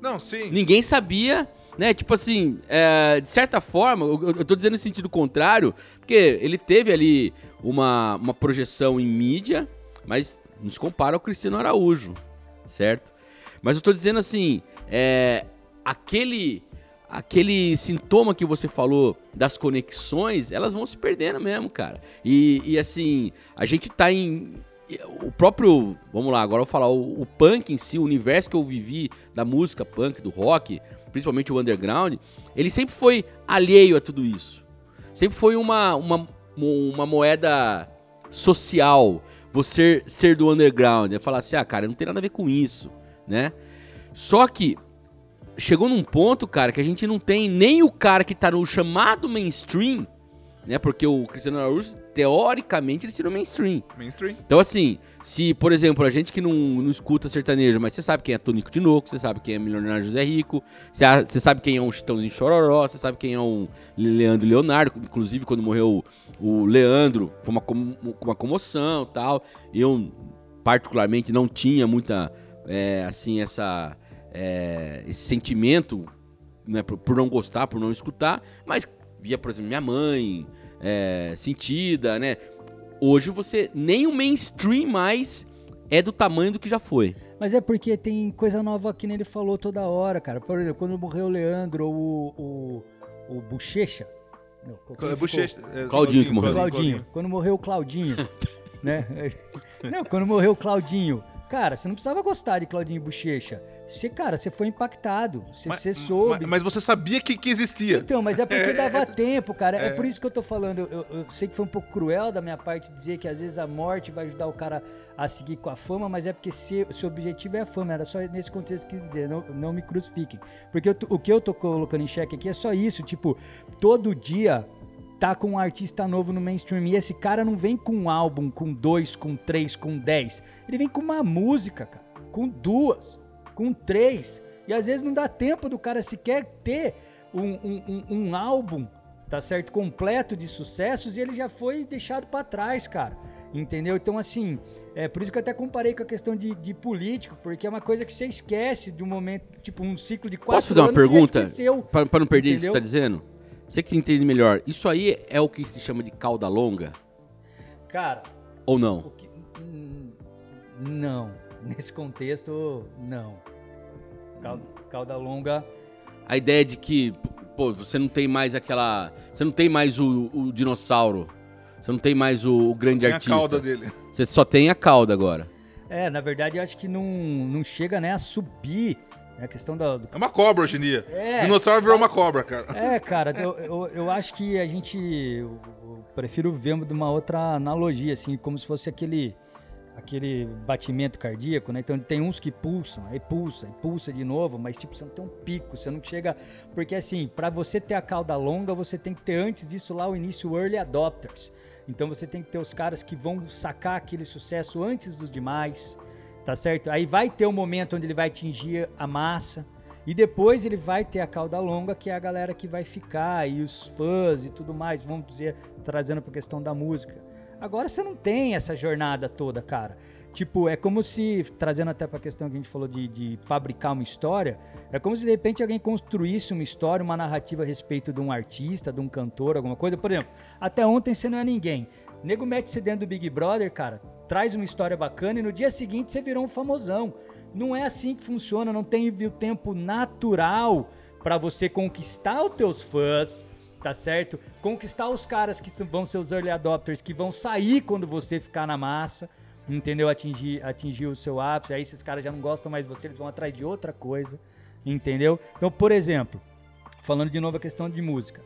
Não, sim. Ninguém sabia, né? Tipo assim, é, de certa forma, eu, eu tô dizendo no sentido contrário, porque ele teve ali uma, uma projeção em mídia, mas não se compara ao Cristiano Araújo, certo? Mas eu tô dizendo assim, é, aquele aquele sintoma que você falou das conexões, elas vão se perdendo mesmo, cara. E, e assim, a gente tá em. O próprio. Vamos lá, agora eu vou falar. O, o punk em si, o universo que eu vivi da música punk, do rock, principalmente o underground, ele sempre foi alheio a tudo isso. Sempre foi uma, uma, uma moeda social, você ser do underground, é falar assim, ah, cara, não tem nada a ver com isso, né? Só que chegou num ponto, cara, que a gente não tem nem o cara que tá no chamado mainstream, né? Porque o Cristiano Araújo, teoricamente, ele seria o mainstream. Mainstream. Então, assim, se, por exemplo, a gente que não, não escuta sertanejo, mas você sabe quem é Tonico Tinoco, você sabe quem é Milionário José Rico, você, você sabe quem é um Chitãozinho Chororó, você sabe quem é um Leandro Leonardo, inclusive quando morreu o, o Leandro, foi uma, com, uma comoção tal. Eu, particularmente, não tinha muita, é, assim, essa, é, esse sentimento, né, por, por não gostar, por não escutar, mas via, por exemplo, minha mãe é, sentida, né? Hoje você nem o mainstream mais é do tamanho do que já foi. Mas é porque tem coisa nova que ele falou toda hora, cara. Por exemplo, quando morreu o Leandro ou o, o, o Bochecha. Não, Bochecha. É, Claudinho que morreu. Claudinho. Claudinho. Quando morreu o Claudinho. né? Não, quando morreu o Claudinho. Cara, você não precisava gostar de Claudinho Bochecha. Você, cara, você foi impactado. Você, mas, você soube. Mas, mas, você sabia que, que existia. Então, mas é porque dava é, tempo, cara. É. é. por isso que eu tô falando. Eu, eu, sei que foi um pouco cruel da minha parte dizer que às vezes a morte vai ajudar o cara a seguir com a fama, mas é porque se, seu objetivo é a fama. Era só nesse contexto que eu quis dizer. Não, não me crucifiquem. Porque eu, o que eu tô colocando em xeque aqui é só isso. Tipo, todo dia tá com um artista novo no mainstream. E esse cara não vem com um álbum, com dois, com três, com dez. Ele vem com uma música, cara. Com duas, com três. E às vezes não dá tempo do cara sequer ter um, um, um, um álbum, tá certo? Completo de sucessos e ele já foi deixado para trás, cara. Entendeu? Então, assim, é por isso que eu até comparei com a questão de, de político, porque é uma coisa que você esquece de um momento, tipo, um ciclo de quatro Posso fazer uma pergunta? Para não perder entendeu? isso que você tá dizendo? Você que entende melhor, isso aí é o que se chama de cauda longa? Cara. Ou não? Que, não. Nesse contexto, não. Cauda, cauda longa. A ideia de que, pô, você não tem mais aquela. Você não tem mais o, o dinossauro. Você não tem mais o, o grande tem artista. a cauda dele. Você só tem a cauda agora. É, na verdade, eu acho que não, não chega né, a subir é a questão da. Do... É uma cobra hoje em dia. É, Dinossauro virou uma cobra, cara. É, cara, eu, eu, eu acho que a gente. Eu, eu prefiro ver de uma outra analogia, assim, como se fosse aquele aquele batimento cardíaco, né? Então tem uns que pulsam, aí pulsa, pulsa de novo, mas tipo, você não tem um pico, você não chega. Porque assim, para você ter a cauda longa, você tem que ter antes disso lá o início early adopters. Então você tem que ter os caras que vão sacar aquele sucesso antes dos demais tá certo? Aí vai ter um momento onde ele vai atingir a massa e depois ele vai ter a cauda longa, que é a galera que vai ficar e os fãs e tudo mais, vamos dizer, trazendo para questão da música. Agora você não tem essa jornada toda, cara. Tipo, é como se, trazendo até para a questão que a gente falou de, de, fabricar uma história, é como se de repente alguém construísse uma história, uma narrativa a respeito de um artista, de um cantor, alguma coisa. Por exemplo, até ontem você não é ninguém. Nego mete-se dentro do Big Brother, cara, traz uma história bacana e no dia seguinte você virou um famosão. Não é assim que funciona, não tem o tempo natural para você conquistar os teus fãs, tá certo? Conquistar os caras que vão ser os early adopters, que vão sair quando você ficar na massa, entendeu? Atingir, atingir o seu ápice. Aí esses caras já não gostam mais de você, eles vão atrás de outra coisa, entendeu? Então, por exemplo, falando de novo a questão de música.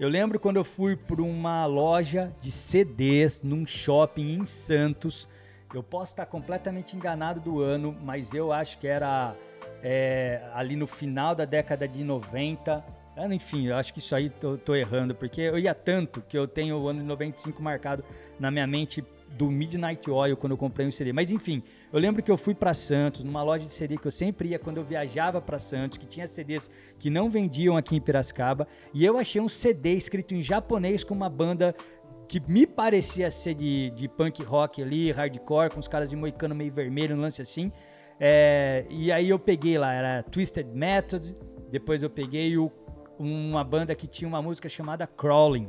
Eu lembro quando eu fui para uma loja de CDs num shopping em Santos. Eu posso estar completamente enganado do ano, mas eu acho que era é, ali no final da década de 90. Ah, enfim, eu acho que isso aí tô, tô errando, porque eu ia tanto que eu tenho o ano de 95 marcado na minha mente do Midnight Oil quando eu comprei um CD. Mas enfim, eu lembro que eu fui para Santos, numa loja de CD que eu sempre ia quando eu viajava para Santos, que tinha CDs que não vendiam aqui em Piracicaba, e eu achei um CD escrito em japonês com uma banda que me parecia ser de, de punk rock ali, hardcore, com os caras de moicano meio vermelho, um lance assim. É, e aí eu peguei lá, era Twisted Method, depois eu peguei o, uma banda que tinha uma música chamada Crawling.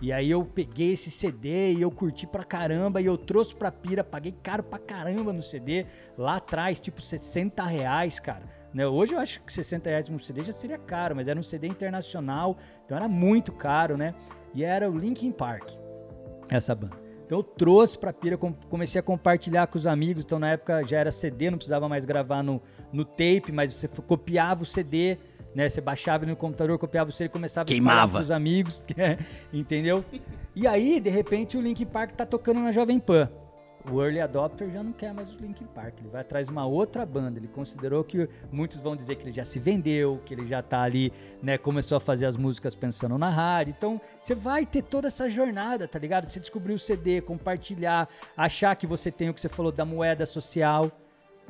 E aí eu peguei esse CD e eu curti pra caramba e eu trouxe pra pira, paguei caro pra caramba no CD, lá atrás, tipo 60 reais, cara. Né? Hoje eu acho que 60 reais um CD já seria caro, mas era um CD internacional, então era muito caro, né? E era o Linkin Park, essa banda. Então eu trouxe pra pira, comecei a compartilhar com os amigos, então na época já era CD, não precisava mais gravar no, no tape, mas você copiava o CD né? Você baixava ele no computador, copiava você e começava Queimava. a os amigos, entendeu? E aí, de repente, o Linkin Park tá tocando na Jovem Pan. O early adopter já não quer mais o Linkin Park, ele vai atrás de uma outra banda. Ele considerou que muitos vão dizer que ele já se vendeu, que ele já tá ali, né, começou a fazer as músicas pensando na rádio. Então, você vai ter toda essa jornada, tá ligado? Você descobrir o CD, compartilhar, achar que você tem o que você falou da moeda social.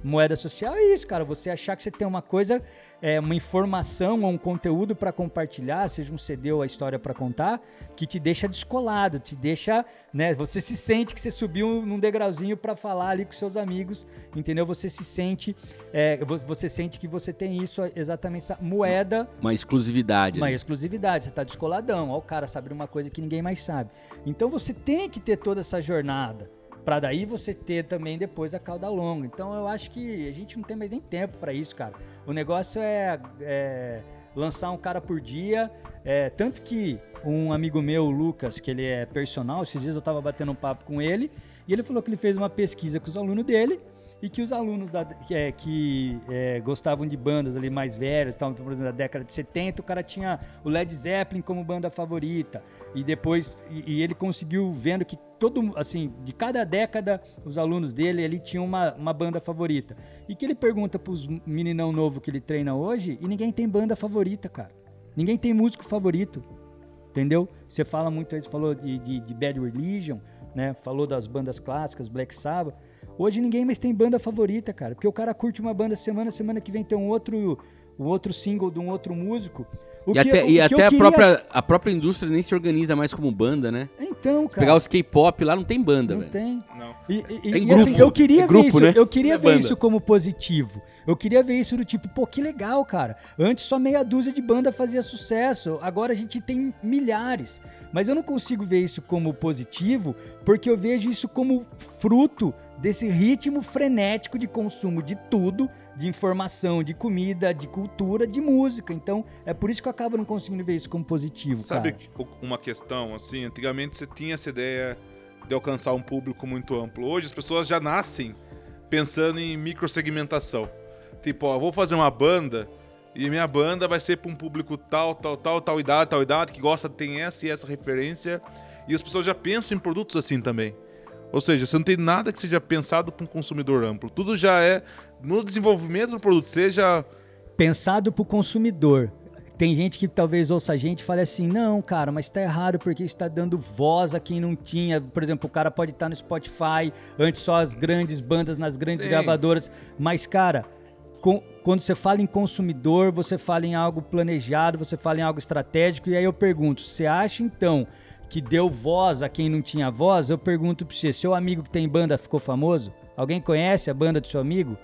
Moeda social é isso, cara. Você achar que você tem uma coisa, é, uma informação ou um conteúdo para compartilhar, seja um CD ou a história para contar, que te deixa descolado, te deixa, né? Você se sente que você subiu num degrauzinho para falar ali com seus amigos, entendeu? Você se sente, é, você sente que você tem isso exatamente essa moeda, Uma exclusividade. uma né? exclusividade. Você tá descoladão. Ó, o cara sabe uma coisa que ninguém mais sabe. Então você tem que ter toda essa jornada. Pra daí você ter também depois a cauda longa. Então eu acho que a gente não tem mais nem tempo pra isso, cara. O negócio é, é lançar um cara por dia. É, tanto que um amigo meu, o Lucas, que ele é personal, esses dias eu tava batendo um papo com ele, e ele falou que ele fez uma pesquisa com os alunos dele e que os alunos da, que, é, que é, gostavam de bandas ali mais velhas, tal, por exemplo, da década de 70, o cara tinha o Led Zeppelin como banda favorita. E depois, e, e ele conseguiu vendo que todo, assim, de cada década, os alunos dele, ele tinha uma, uma banda favorita. E que ele pergunta pros meninão novo que ele treina hoje, e ninguém tem banda favorita, cara. Ninguém tem músico favorito. Entendeu? Você fala muito aí, você falou de, de, de Bad Religion, né? Falou das bandas clássicas, Black Sabbath. Hoje ninguém mais tem banda favorita, cara. Porque o cara curte uma banda semana, semana que vem tem um outro, um outro single de um outro músico. O E que- até, o e até a, queria- própria, a própria indústria nem se organiza mais como banda, né? Então, Se cara. pegar os K-pop lá, não tem banda, não velho. tem. Não. E, e- É em e, assim, grupo. eu queria É ver grupo, isso, né? eu queria é ver banda. isso como positivo. Eu queria ver isso do tipo, pô, que legal, cara. Antes só meia dúzia de banda fazia sucesso, agora a gente tem milhares. Mas eu não consigo ver isso como positivo, porque eu vejo isso como fruto desse ritmo frenético de consumo de tudo, de informação, de comida, de cultura, de música. Então, é por isso que eu acabo não conseguindo ver isso como positivo, Sabe que- uma questão, assim, antigamente você tinha essa ideia de alcançar um público muito amplo. Hoje as pessoas já nascem pensando em microsegmentação. Tipo, ó, vou fazer uma banda e minha banda vai ser para um público tal, tal, tal, tal idade, tal idade, que gosta, tem essa e essa referência. E as pessoas já pensam em produtos assim também. Ou seja, você não tem nada que seja pensado para um consumidor amplo. Tudo já é no desenvolvimento do produto, seja pensado pro consumidor. Tem gente que talvez ouça a gente e fale assim, não, cara, mas tá errado porque está dando voz a quem não tinha. Por exemplo, o cara pode estar no Spotify, antes só as grandes bandas nas grandes Sim. gravadoras. Mas, cara, com- quando você fala em consumidor, você fala em algo planejado, você fala em algo estratégico. E aí eu pergunto, você acha então que deu voz a quem não tinha voz? Eu pergunto pra você, seu amigo que tem banda ficou famoso? Alguém conhece a banda do seu amigo?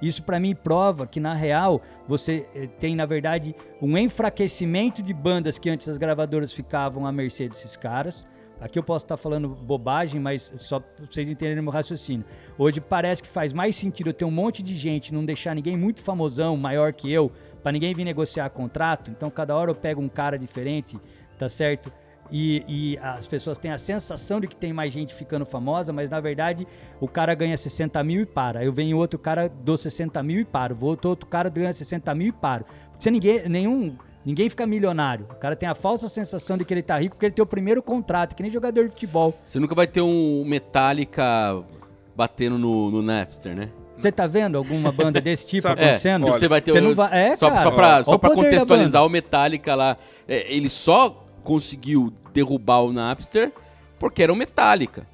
Isso pra mim prova que na real você eh, tem na verdade um enfraquecimento de bandas que antes as gravadoras ficavam à mercê desses caras. Aqui eu posso estar falando bobagem, mas só vocês entenderem meu raciocínio. Hoje parece que faz mais sentido eu ter um monte de gente, não deixar ninguém muito famosão, maior que eu, pra ninguém vir negociar contrato. Então cada hora eu pego um cara diferente, tá certo? E, e as pessoas têm a sensação de que tem mais gente ficando famosa, mas na verdade o cara ganha 60 mil e para. Eu venho outro cara, dou 60 mil e paro. Vou outro, outro cara, ganha 60 mil e paro. Porque ninguém, nenhum, ninguém fica milionário. O cara tem a falsa sensação de que ele tá rico porque ele tem o primeiro contrato, que nem jogador de futebol. Você nunca vai ter um Metallica batendo no, no Napster, né? Você tá vendo alguma banda desse tipo Sabe- acontecendo? Tipo, você vai ter Você um- não vai- é, só, cara. só pra, Ó só pra contextualizar o Metallica lá, é, ele só conseguiu derrubar o Napster porque era o Metallica.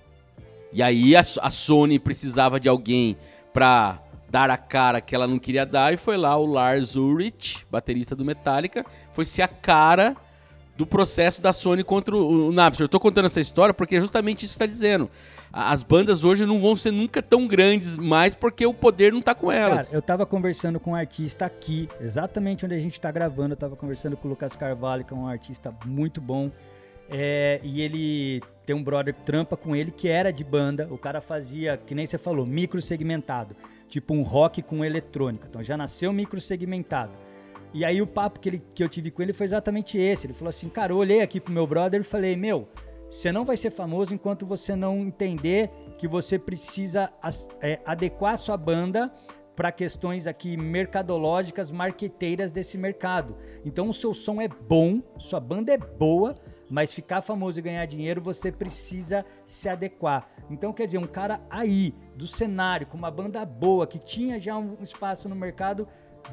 E aí a, a Sony precisava de alguém pra dar a cara que ela não queria dar e foi lá o Lars Ulrich, baterista do Metallica, foi ser a cara do processo da Sony contra o, o Napster. Eu tô contando essa história porque é justamente isso que está dizendo. As bandas hoje não vão ser nunca tão grandes mais porque o poder não tá com elas. Cara, eu tava conversando com um artista aqui, exatamente onde a gente tá gravando. Eu tava conversando com o Lucas Carvalho, que é um artista muito bom. É, e ele tem um brother que trampa com ele que era de banda. O cara fazia, que nem você falou, micro segmentado. Tipo um rock com eletrônica. Então já nasceu micro segmentado. E aí o papo que, ele, que eu tive com ele foi exatamente esse. Ele falou assim, cara, eu olhei aqui pro meu brother e falei, meu, você não vai ser famoso enquanto você não entender que você precisa é, adequar sua banda para questões aqui mercadológicas, marqueteiras desse mercado. Então o seu som é bom, sua banda é boa, mas ficar famoso e ganhar dinheiro você precisa se adequar. Então quer dizer, um cara aí do cenário com uma banda boa que tinha já um espaço no mercado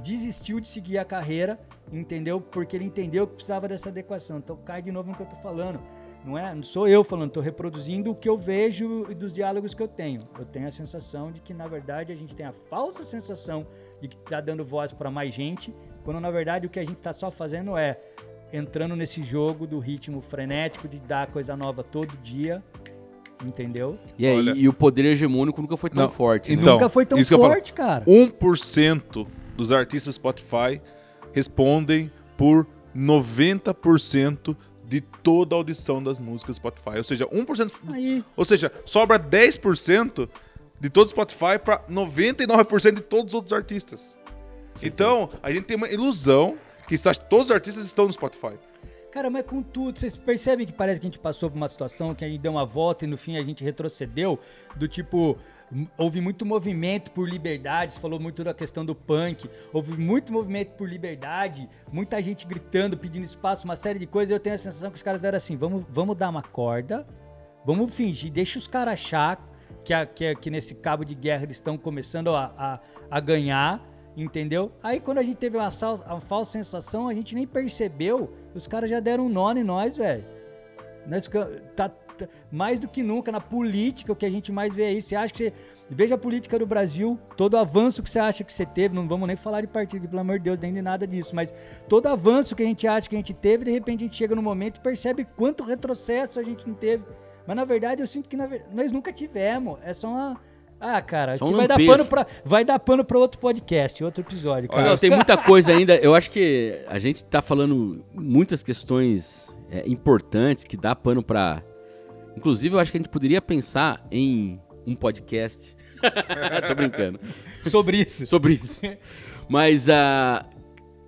desistiu de seguir a carreira, entendeu? Porque ele entendeu que precisava dessa adequação. Então cai de novo no que eu tô falando. Não é, não sou eu falando, estou reproduzindo o que eu vejo e dos diálogos que eu tenho. Eu tenho a sensação de que na verdade a gente tem a falsa sensação de que está dando voz para mais gente, quando na verdade o que a gente está só fazendo é entrando nesse jogo do ritmo frenético de dar coisa nova todo dia, entendeu? E, aí, Olha- e o poder hegemônico nunca foi tão Não, forte. né? então- Nunca foi tão falo. forte, cara. 1% dos artistas Spotify respondem por 90% de toda a audição das músicas do Spotify. Ou seja, 1%. Aí, Ou seja, sobra 10% de todo o Spotify para 99% de todos os outros artistas. Então, a gente tem uma ilusão que todos os artistas estão no Spotify. Cara, mas com tudo, vocês percebem que parece que a gente passou por uma situação que a gente deu uma volta e no fim a gente retrocedeu? Do tipo, houve muito movimento por liberdade, você falou muito da questão do punk, houve muito movimento por liberdade, muita gente gritando, pedindo espaço, uma série de coisas. Eu tenho a sensação que os caras eram assim: vamos, vamos dar uma corda, vamos fingir, deixa os caras achar que, a- que, a- que nesse cabo de guerra eles estão começando a, a, a ganhar. Entendeu? Aí quando a gente teve uma, sal- uma falsa sensação, a gente nem percebeu. Os caras já deram um nó em nós, velho. Nós tá, tá- mais do que nunca na política, o que a gente mais vê aí. Você acha que você. Veja a política do Brasil, todo o avanço que você acha que você teve, não vamos nem falar de partido, pelo amor de Deus, nem de nada disso, mas todo avanço que a gente acha que a gente teve, de repente a gente chega no momento e percebe quanto retrocesso a gente não teve. Mas na verdade eu sinto que na nós nunca tivemos. É só uma. Ah, cara, um vai dar, pano pra, vai dar pano pra outro podcast, outro episódio. Cara. Olha, Não, tem muita coisa ainda. Eu acho que a gente tá falando muitas questões é, importantes que dá pano pra. Inclusive, eu acho que a gente poderia pensar em um podcast. Tô brincando. Sobre isso. Sobre isso. Mas ah,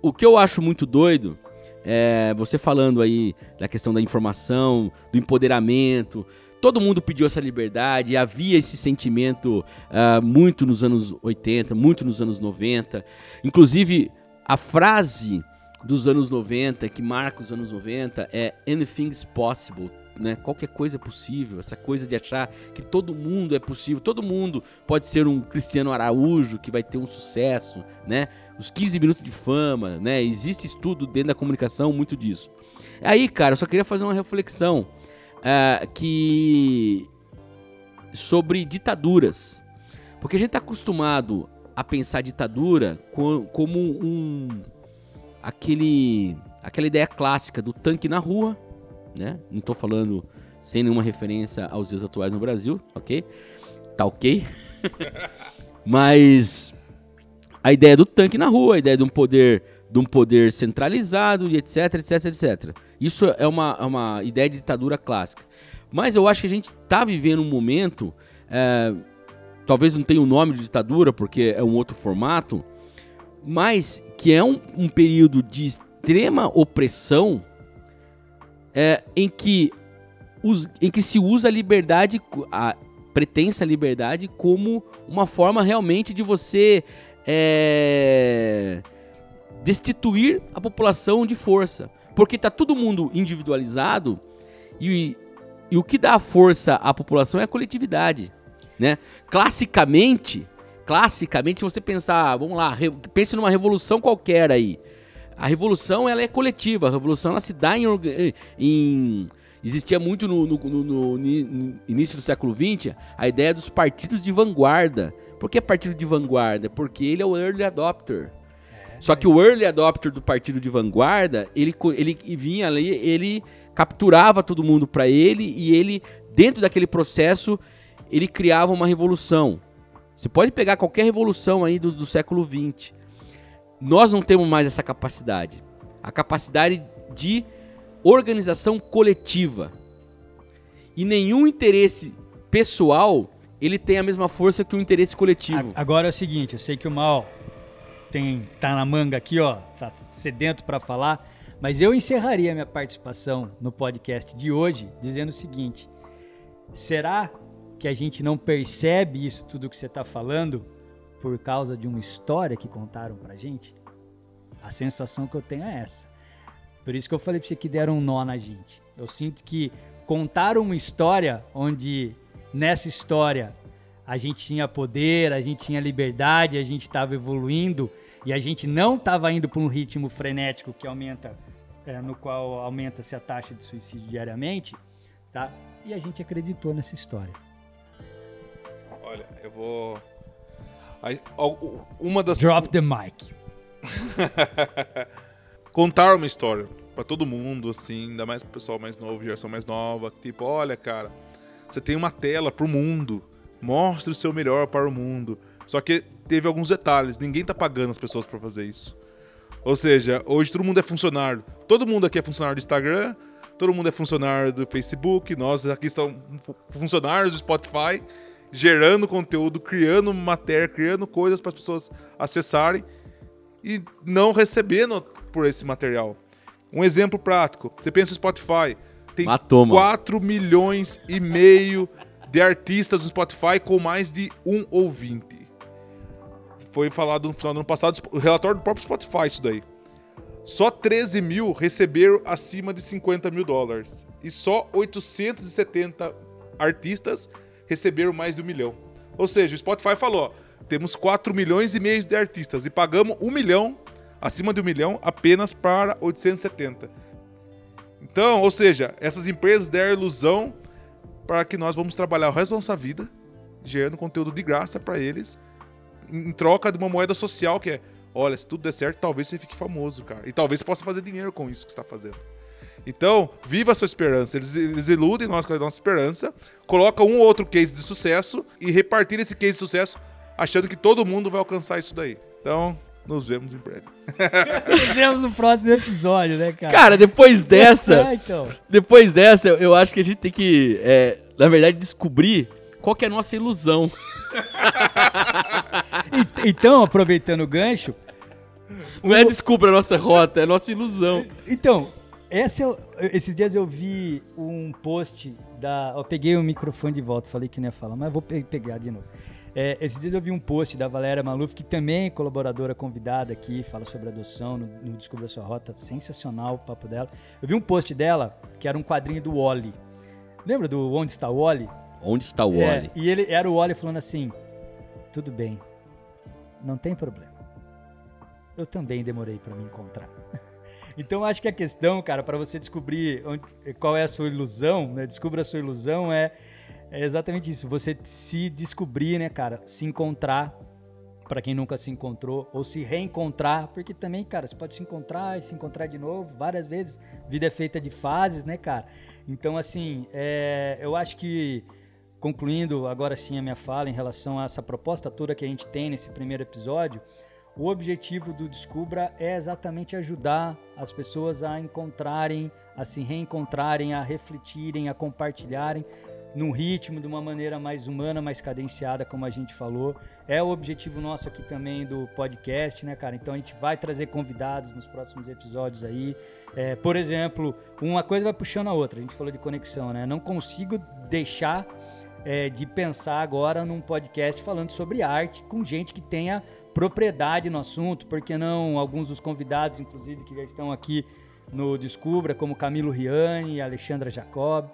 o que eu acho muito doido é você falando aí da questão da informação, do empoderamento. Todo mundo pediu essa liberdade, havia esse sentimento ah, muito nos anos 80, muito nos anos 90. Inclusive, a frase dos anos 90, que marca os anos 90, é Anything's possible. Né? Qualquer coisa é possível, essa coisa de achar que todo mundo é possível, todo mundo pode ser um Cristiano Araújo que vai ter um sucesso, né? Os 15 minutos de fama, né? Existe estudo dentro da comunicação muito disso. Aí, cara, eu só queria fazer uma reflexão ah, que sobre ditaduras, porque a gente está acostumado a pensar ditadura co- como um aquele aquela ideia clássica do tanque na rua, né? Não tô falando sem nenhuma referência aos dias atuais no Brasil, ok? Tá ok? Mas a ideia do tanque na rua, a ideia de um poder, de um poder centralizado e etc, etc, etc. Isso é uma, é uma ideia de ditadura clássica. Mas eu acho que a gente tá vivendo um momento, é, talvez não tenha o nome de ditadura porque é um outro formato, mas que é um, um período de extrema opressão é, em, que us- em que se usa a liberdade, a pretensa liberdade, como uma forma realmente de você é, destituir a população de força. Porque tá todo mundo individualizado e, e o que dá força à população é a coletividade. Né? Classicamente, classicamente, se você pensar, vamos lá, pense numa revolução qualquer aí. A revolução ela é coletiva, a revolução ela se dá em, em- existia muito no, no- no- no início do século XX a ideia dos partidos de vanguarda. Por que partido de vanguarda? Porque ele é o early adopter. Só que o early adopter do partido de vanguarda, ele, ele vinha ali, ele capturava todo mundo para ele e ele, dentro daquele processo, ele criava uma revolução. Você pode pegar qualquer revolução aí do, do século XX. Nós não temos mais essa capacidade. A capacidade de organização coletiva. E nenhum interesse pessoal, ele tem a mesma força que o interesse coletivo. Agora é o seguinte, eu sei que o Mal tem tá na manga aqui, ó, tá sedento para falar, mas eu encerraria minha participação no podcast de hoje dizendo o seguinte: será que a gente não percebe isso tudo que você está falando por causa de uma história que contaram pra gente? A sensação que eu tenho é essa. Por isso que eu falei pra você que deram um nó na gente. Eu sinto que contaram uma história onde nessa história a gente tinha poder, a gente tinha liberdade, a gente estava evoluindo e a gente não estava indo para um ritmo frenético que aumenta, é, no qual aumenta-se a taxa de suicídio diariamente, tá? E a gente acreditou nessa história. Olha, eu vou. Uma das. Drop the mic. contar uma história pra todo mundo, assim, ainda mais pro pessoal mais novo, geração mais nova. Tipo, olha, cara, você tem uma tela pro mundo. Mostre o seu melhor para o mundo. Só que teve alguns detalhes. Ninguém tá pagando as pessoas pra fazer isso. Ou seja, hoje todo mundo é funcionário. Todo mundo aqui é funcionário do Instagram, todo mundo é funcionário do Facebook, nós aqui somos fu- funcionários do Spotify, gerando conteúdo, criando matéria, criando coisas para as pessoas acessarem e não recebendo por esse material. Um exemplo prático: você pensa no Spotify, tem Matou, mano. 4 milhões e meio de artistas no Spotify com mais de um ouvinte. Foi falado no final do ano passado, o relatório do próprio Spotify, isso daí. Só 13 mil receberam acima de 50 mil dólares. E só 870 artistas receberam mais de um milhão. Ou seja, o Spotify falou: ó, temos 4 milhões e meio de artistas e pagamos um milhão, acima de um milhão, apenas para 870. Então, ou seja, essas empresas deram ilusão para que nós vamos trabalhar o resto da nossa vida gerando conteúdo de graça para eles em troca de uma moeda social que é, olha, se tudo der certo, talvez você fique famoso, cara. E talvez você possa fazer dinheiro com isso que você está fazendo. Então, viva a sua esperança. Eles, eles iludem nós com a nossa esperança, colocam um ou outro case de sucesso e repartir esse case de sucesso achando que todo mundo vai alcançar isso daí. Então, nos vemos em breve. Nos vemos no próximo episódio, né, cara? Cara, depois dessa, É, então. depois dessa, eu- acho que a gente tem que, é, na verdade, descobrir qual que é a nossa ilusão. Então, aproveitando o gancho, Não é descubra a nossa rota, é a nossa ilusão. Então, essa é esses dias eu vi um post da. Eu peguei o microfone de volta, falei que não ia falar, mas vou pe- pegar de novo. É, esses dias eu vi um post da Valéria Maluf, que também é colaboradora convidada aqui, fala sobre adoção no, no Descubra Sua Rota, sensacional o papo dela. Eu vi um post dela que era um quadrinho do Wally. Lembra do Onde Está o Wally? Onde está o É, Wally? e ele era o Wally falando assim: tudo bem, não tem problema. Eu também demorei para me encontrar. Então acho que a questão, cara, para você descobrir onde- qual é a sua ilusão, né? Descubra a sua ilusão é, é exatamente isso. Você se descobrir, né, cara? Se encontrar para quem nunca se encontrou ou se reencontrar, porque também, cara, você pode se encontrar e se encontrar de novo várias vezes. Vida é feita de fases, né, cara? Então, assim, é, eu acho que concluindo agora sim a minha fala em relação a essa proposta toda que a gente tem nesse primeiro episódio, o objetivo do Descubra é exatamente ajudar as pessoas a encontrarem, a se reencontrarem, a refletirem, a compartilharem num ritmo de uma maneira mais humana, mais cadenciada, como a gente falou. É o objetivo nosso aqui também do podcast, né, cara? Então a gente vai trazer convidados nos próximos episódios aí. É, por exemplo, uma coisa vai puxando a outra. A gente falou de conexão, né? Não consigo deixar é, de pensar agora num podcast falando sobre arte com gente que tenha propriedade no assunto, porque não alguns dos convidados, inclusive, que já estão aqui no Descubra, como Camilo Riani, Alexandra Jacob,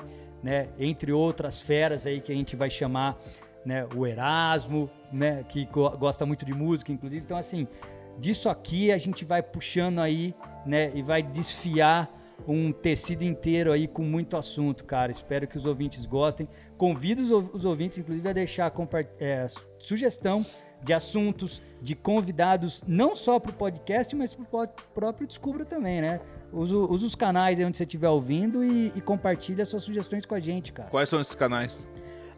né, entre outras feras aí que a gente vai chamar, né, o Erasmo, né, que go- gosta muito de música, inclusive. Então, assim, disso aqui a gente vai puxando aí, né, e vai desfiar um tecido inteiro aí com muito assunto, cara. Espero que os ouvintes gostem. Convido os, ou- os ouvintes, inclusive, a deixar compa- é, sugestão de assuntos, de convidados, não só para o podcast, mas para o próprio Descubra também, né? Usa, usa os canais aí onde você estiver ouvindo e, e compartilha suas sugestões com a gente, cara. Quais são esses canais?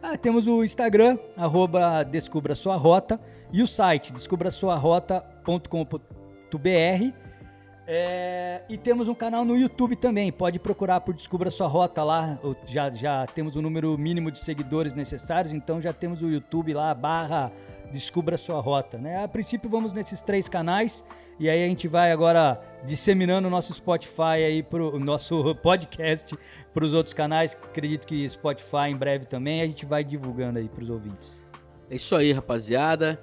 Ah, temos o Instagram, arroba Descubra Sua Rota, e o site, descubrasuarota.com.br. É, e temos um canal no YouTube também, pode procurar por Descubra Sua Rota lá, já, já temos o número mínimo de seguidores necessários, então já temos o YouTube lá, barra Descubra Sua Rota. Né? A princípio vamos nesses três canais, e aí a gente vai agora disseminando o nosso Spotify aí, pro, o nosso podcast para os outros canais, acredito que Spotify em breve também, a gente vai divulgando aí para os ouvintes. É isso aí, rapaziada.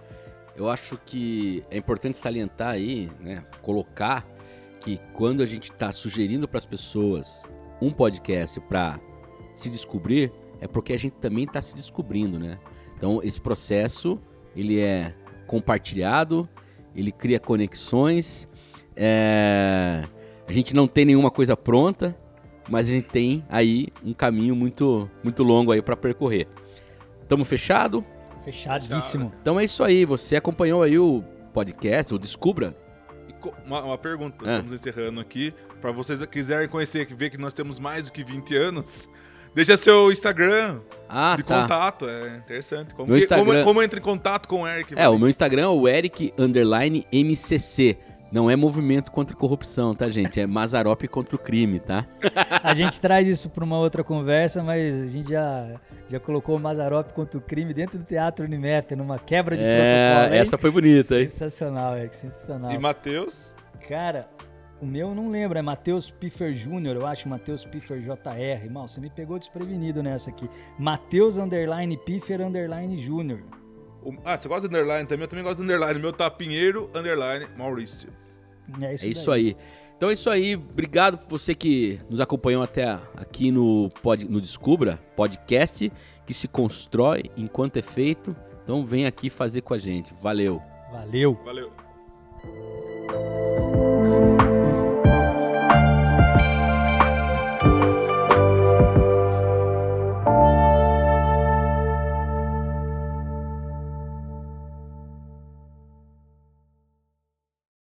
Eu acho que é importante salientar aí, né, colocar que quando a gente está sugerindo para as pessoas um podcast para se descobrir, é porque a gente também está se descobrindo, né? Então esse processo ele é compartilhado, ele cria conexões. É... A gente não tem nenhuma coisa pronta, mas a gente tem aí um caminho muito muito longo aí para percorrer. Estamos fechado? Fechadíssimo. Então é isso aí. Você acompanhou aí o podcast, o Descubra? Uma, uma, pergunta, é. estamos encerrando aqui. Para vocês que quiserem conhecer, ver que nós temos mais do que 20 anos, deixa seu Instagram ah, de tá. contato. É interessante. Como, que, Instagram... como, como entra em contato com o Eric? É, o meu Instagram é o Eric MCC. Não é movimento contra a corrupção, tá, gente? É Mazarop contra o crime, tá? A gente traz isso para uma outra conversa, mas a gente já, já colocou o Mazarop contra o crime dentro do Teatro Unimeter, numa quebra de é, protocolo. Essa foi bonita, hein? Sensacional, é sensacional. E Matheus? Cara, o meu não lembro, é Matheus Piffer Júnior, eu acho, Matheus Piffer JR. Irmão, você me pegou desprevenido nessa aqui. Matheus Underline Piffer Underline Júnior. Ah, você gosta de underline também? Eu também gosto de underline. Meu tá Pinheiro, underline, Maurício. É isso, é isso aí. Então é isso aí. Obrigado por você que nos acompanhou até aqui no, pod, no Descubra, podcast que se constrói enquanto é feito. Então vem aqui fazer com a gente. Valeu. Valeu. Valeu.